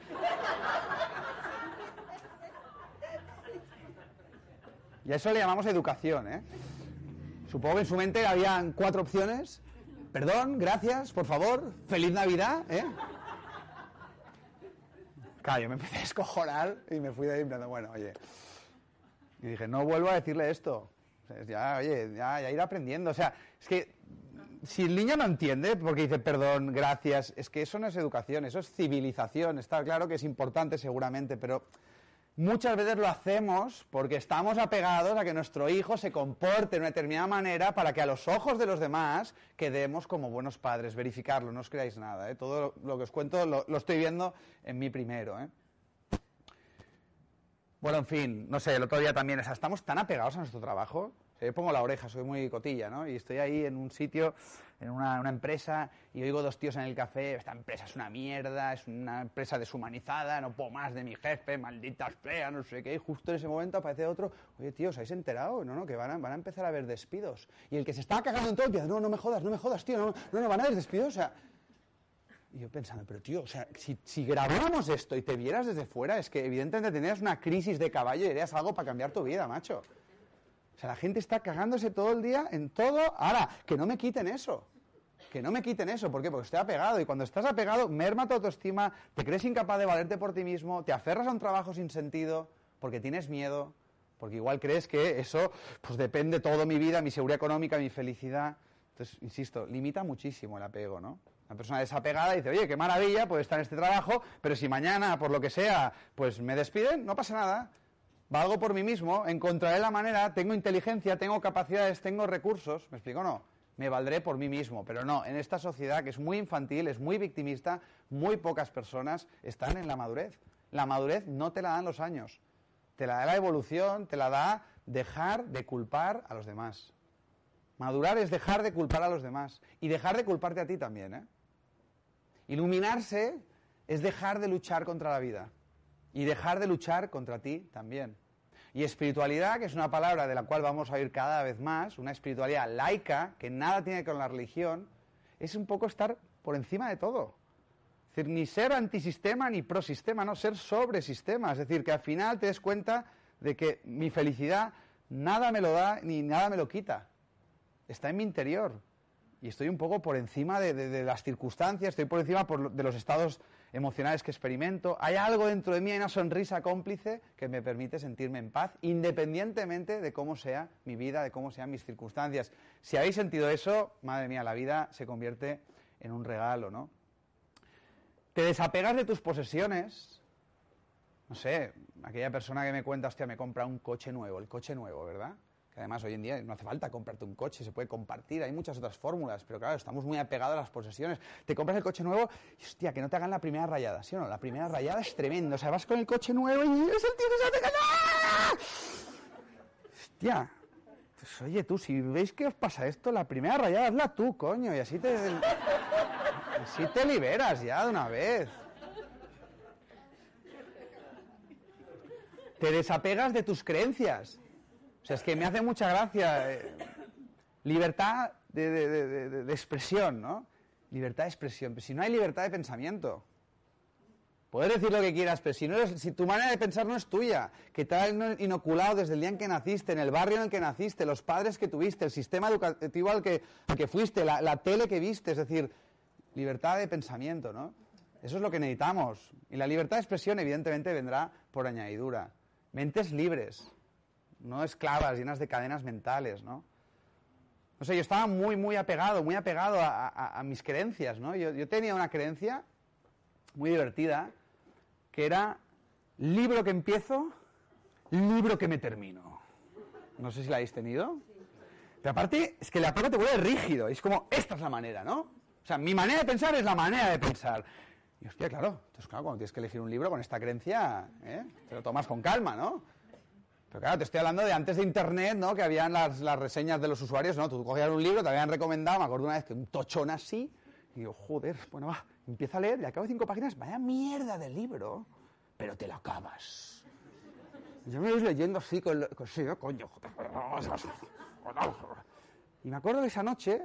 Y a eso le llamamos educación, ¿eh? Supongo que en su mente habían cuatro opciones. Perdón, gracias, por favor, feliz Navidad, ¿eh? Claro, yo me empecé a escojonar y me fui de ahí pensando, bueno, oye. Y dije, no vuelvo a decirle esto. Ya, oye, ya, ya ir aprendiendo. O sea, es que si el niño no entiende porque dice perdón, gracias, es que eso no es educación, eso es civilización. Está claro que es importante seguramente, pero muchas veces lo hacemos porque estamos apegados a que nuestro hijo se comporte de una determinada manera para que a los ojos de los demás quedemos como buenos padres. Verificarlo, no os creáis nada. ¿eh? Todo lo que os cuento lo, estoy viendo en mí primero. ¿eh? Bueno, en fin, no sé, el otro día también, o sea, estamos tan apegados a nuestro trabajo. Yo pongo la oreja, soy muy cotilla, ¿no? Y estoy ahí en un sitio, en una, una, empresa, y oigo dos tíos en el café, esta empresa es una mierda, es una empresa deshumanizada, no puedo más de mi jefe, maldita sea, no sé qué. Y justo en ese momento aparece otro, oye, tío, ¿os habéis enterado? No, no, que van a, van a empezar a haber despidos. Y el que se estaba cagando en todo, empieza, no, no me jodas, no me jodas, tío, no, no, no van a haber despidos, o sea... Y yo pensando, pero tío, o sea, si, si, grabáramos esto y te vieras desde fuera, es que evidentemente tendrías una crisis de caballo y harías algo para cambiar tu vida, macho. O sea, la gente está cagándose todo el día en todo. Ahora, que no me quiten eso. Que no me quiten eso. ¿Por qué? Porque estoy apegado. Y cuando estás apegado, merma tu autoestima, te crees incapaz de valerte por ti mismo, te aferras a un trabajo sin sentido, porque tienes miedo, porque igual crees que eso, pues depende todo mi vida, mi seguridad económica, mi felicidad. Entonces, insisto, limita muchísimo el apego, ¿no? Una persona desapegada dice, oye, qué maravilla, puedo estar en este trabajo, pero si mañana, por lo que sea, pues me despiden, no pasa nada. Valgo por mí mismo, encontraré la manera, tengo inteligencia, tengo capacidades, tengo recursos. ¿Me explico no? Me valdré por mí mismo. Pero no, en esta sociedad que es muy infantil, es muy victimista, muy pocas personas están en la madurez. La madurez no te la dan los años. Te la da la evolución, te la da dejar de culpar a los demás. Madurar es dejar de culpar a los demás y dejar de culparte a ti también. ¿eh? Iluminarse es dejar de luchar contra la vida y dejar de luchar contra ti también. Y espiritualidad, que es una palabra de la cual vamos a oír cada vez más, una espiritualidad laica, que nada tiene que ver con la religión, es un poco estar por encima de todo. Es decir, ni ser antisistema ni prosistema, no ser sobre sistema. Es decir, que al final te des cuenta de que mi felicidad nada me lo da ni nada me lo quita. Está en mi interior y estoy un poco por encima de, las circunstancias, estoy por encima de los estados emocionales que experimento. Hay algo dentro de mí, hay una sonrisa cómplice que me permite sentirme en paz, independientemente de cómo sea mi vida, de cómo sean mis circunstancias. Si habéis sentido eso, madre mía, la vida se convierte en un regalo, ¿no? Te desapegas de tus posesiones. No sé, aquella persona que me cuenta, hostia, me compra un coche nuevo, el coche nuevo, ¿verdad? Además hoy en día no hace falta comprarte un coche, se puede compartir, hay muchas otras fórmulas, pero claro, estamos muy apegados a las posesiones. Te compras el coche nuevo y hostia, que no te hagan la primera rayada, ¿sí o no? La primera rayada es tremendo, o sea, vas con el coche nuevo y es el tío que se te ¡Ah! Hostia, pues oye tú, si veis que os pasa esto, la primera rayada hazla tú, coño, y así te... Así te liberas ya de una vez. Te desapegas de tus creencias sea, es que me hace mucha gracia. Eh, libertad de, expresión, ¿no? Libertad de expresión. Pero si no hay libertad de pensamiento. Puedes decir lo que quieras, pero si, no si tu manera de pensar no es tuya, que te han inoculado desde el día en que naciste, en el barrio en el que naciste, los padres que tuviste, el sistema educativo al que, que fuiste, la, la tele que viste, es decir, libertad de pensamiento, ¿no? Eso es lo que necesitamos. Y la libertad de expresión, evidentemente, vendrá por añadidura. Mentes libres no esclavas, llenas de cadenas mentales, ¿no? No sé, yo estaba muy, muy apegado, muy apegado a, mis creencias, ¿no? Yo, tenía una creencia muy divertida, que era libro que empiezo, libro que me termino. No sé si la habéis tenido. Pero aparte, es que la parte te vuelve rígido. Es como, esta es la manera, ¿no? O sea, mi manera de pensar es la manera de pensar. Y hostia, claro. Entonces, claro, cuando tienes que elegir un libro con esta creencia, ¿eh? te lo tomas con calma, ¿no? Pero claro, te estoy hablando de antes de Internet, ¿no? Que habían las, reseñas de los usuarios, ¿no? Tú cogías un libro, te habían recomendado, me acuerdo una vez que un tochón así, y digo, joder, bueno, va, empieza a leer, y acabo cinco páginas, vaya mierda de libro, pero te lo acabas. yo me voy leyendo así, con, con sí, coño, Y me acuerdo que esa noche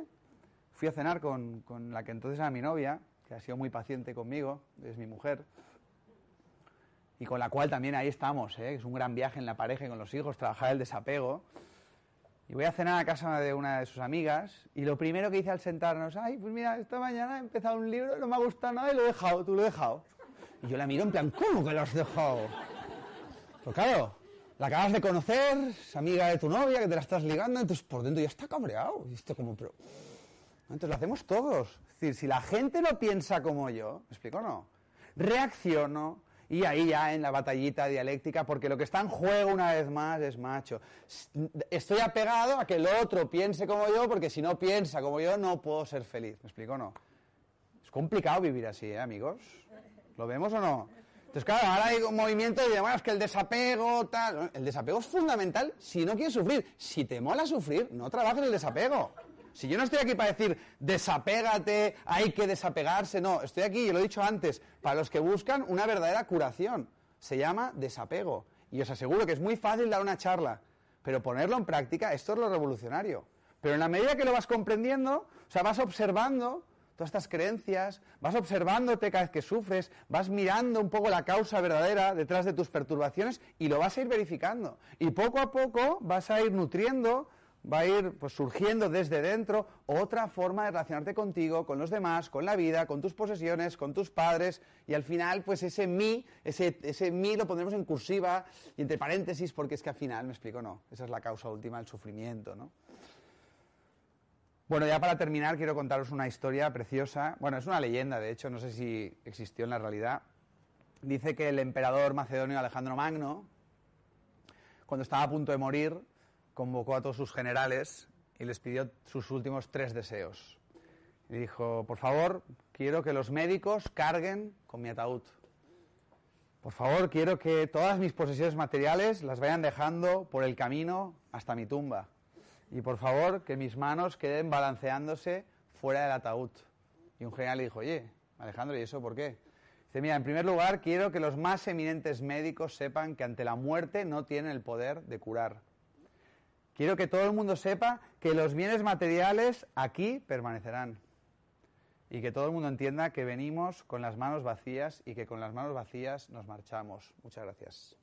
fui a cenar con, con la que entonces era mi novia, que ha sido muy paciente conmigo, es mi mujer, y con la cual también ahí estamos, ¿eh? es un gran viaje en la pareja y con los hijos, trabajar el desapego. Y voy a cenar a casa de una de sus amigas y lo primero que hice al sentarnos, ay, pues mira, esta mañana he empezado un libro, no me ha gustado nada y lo he dejado, tú lo he dejado. Y yo la miro en plan, ¿cómo que lo has dejado? Pues claro, la acabas de conocer, es amiga de tu novia, que te la estás ligando, entonces por dentro ya está cabreado. Y esto como, pero... Entonces lo hacemos todos. Es decir, si la gente no piensa como yo, ¿me explico o no? Reacciono, y ahí ya en la batallita dialéctica, porque lo que está en juego una vez más es macho. Estoy apegado a que el otro piense como yo, porque si no piensa como yo no puedo ser feliz. ¿Me explico o no? Es complicado vivir así, ¿eh, amigos? ¿Lo vemos o no? Entonces, claro, ahora hay un movimiento de, bueno, que el desapego, tal. El desapego es fundamental si no quieres sufrir. Si te mola sufrir, no trabajes el desapego. Si yo no estoy aquí para decir desapégate, hay que desapegarse, no, estoy aquí, yo lo he dicho antes, para los que buscan una verdadera curación. Se llama desapego. Y os aseguro que es muy fácil dar una charla, pero ponerlo en práctica, esto es lo revolucionario. Pero en la medida que lo vas comprendiendo, o sea, vas observando todas estas creencias, vas observándote cada vez que sufres, vas mirando un poco la causa verdadera detrás de tus perturbaciones y lo vas a ir verificando. Y poco a poco vas a ir nutriendo va a ir pues, surgiendo desde dentro otra forma de relacionarte contigo, con los demás, con la vida, con tus posesiones, con tus padres, y al final, pues ese mí, ese, ese mí lo pondremos en cursiva y entre paréntesis, porque es que al final, me explico, no, esa es la causa última del sufrimiento, ¿no? Bueno, ya para terminar quiero contaros una historia preciosa. Bueno, es una leyenda, de hecho, no sé si existió en la realidad. Dice que el emperador macedonio Alejandro Magno, cuando estaba a punto de morir, convocó a todos sus generales y les pidió sus últimos tres deseos. Y dijo, por favor, quiero que los médicos carguen con mi ataúd. Por favor, quiero que todas mis posesiones materiales las vayan dejando por el camino hasta mi tumba. Y por favor, que mis manos queden balanceándose fuera del ataúd. Y un general le dijo, oye, Alejandro, ¿y eso por qué? Dice, mira, en primer lugar, quiero que los más eminentes médicos sepan que ante la muerte no tienen el poder de curar. Quiero que todo el mundo sepa que los bienes materiales aquí permanecerán. Y que todo el mundo entienda que venimos con las manos vacías y que con las manos vacías nos marchamos. Muchas gracias.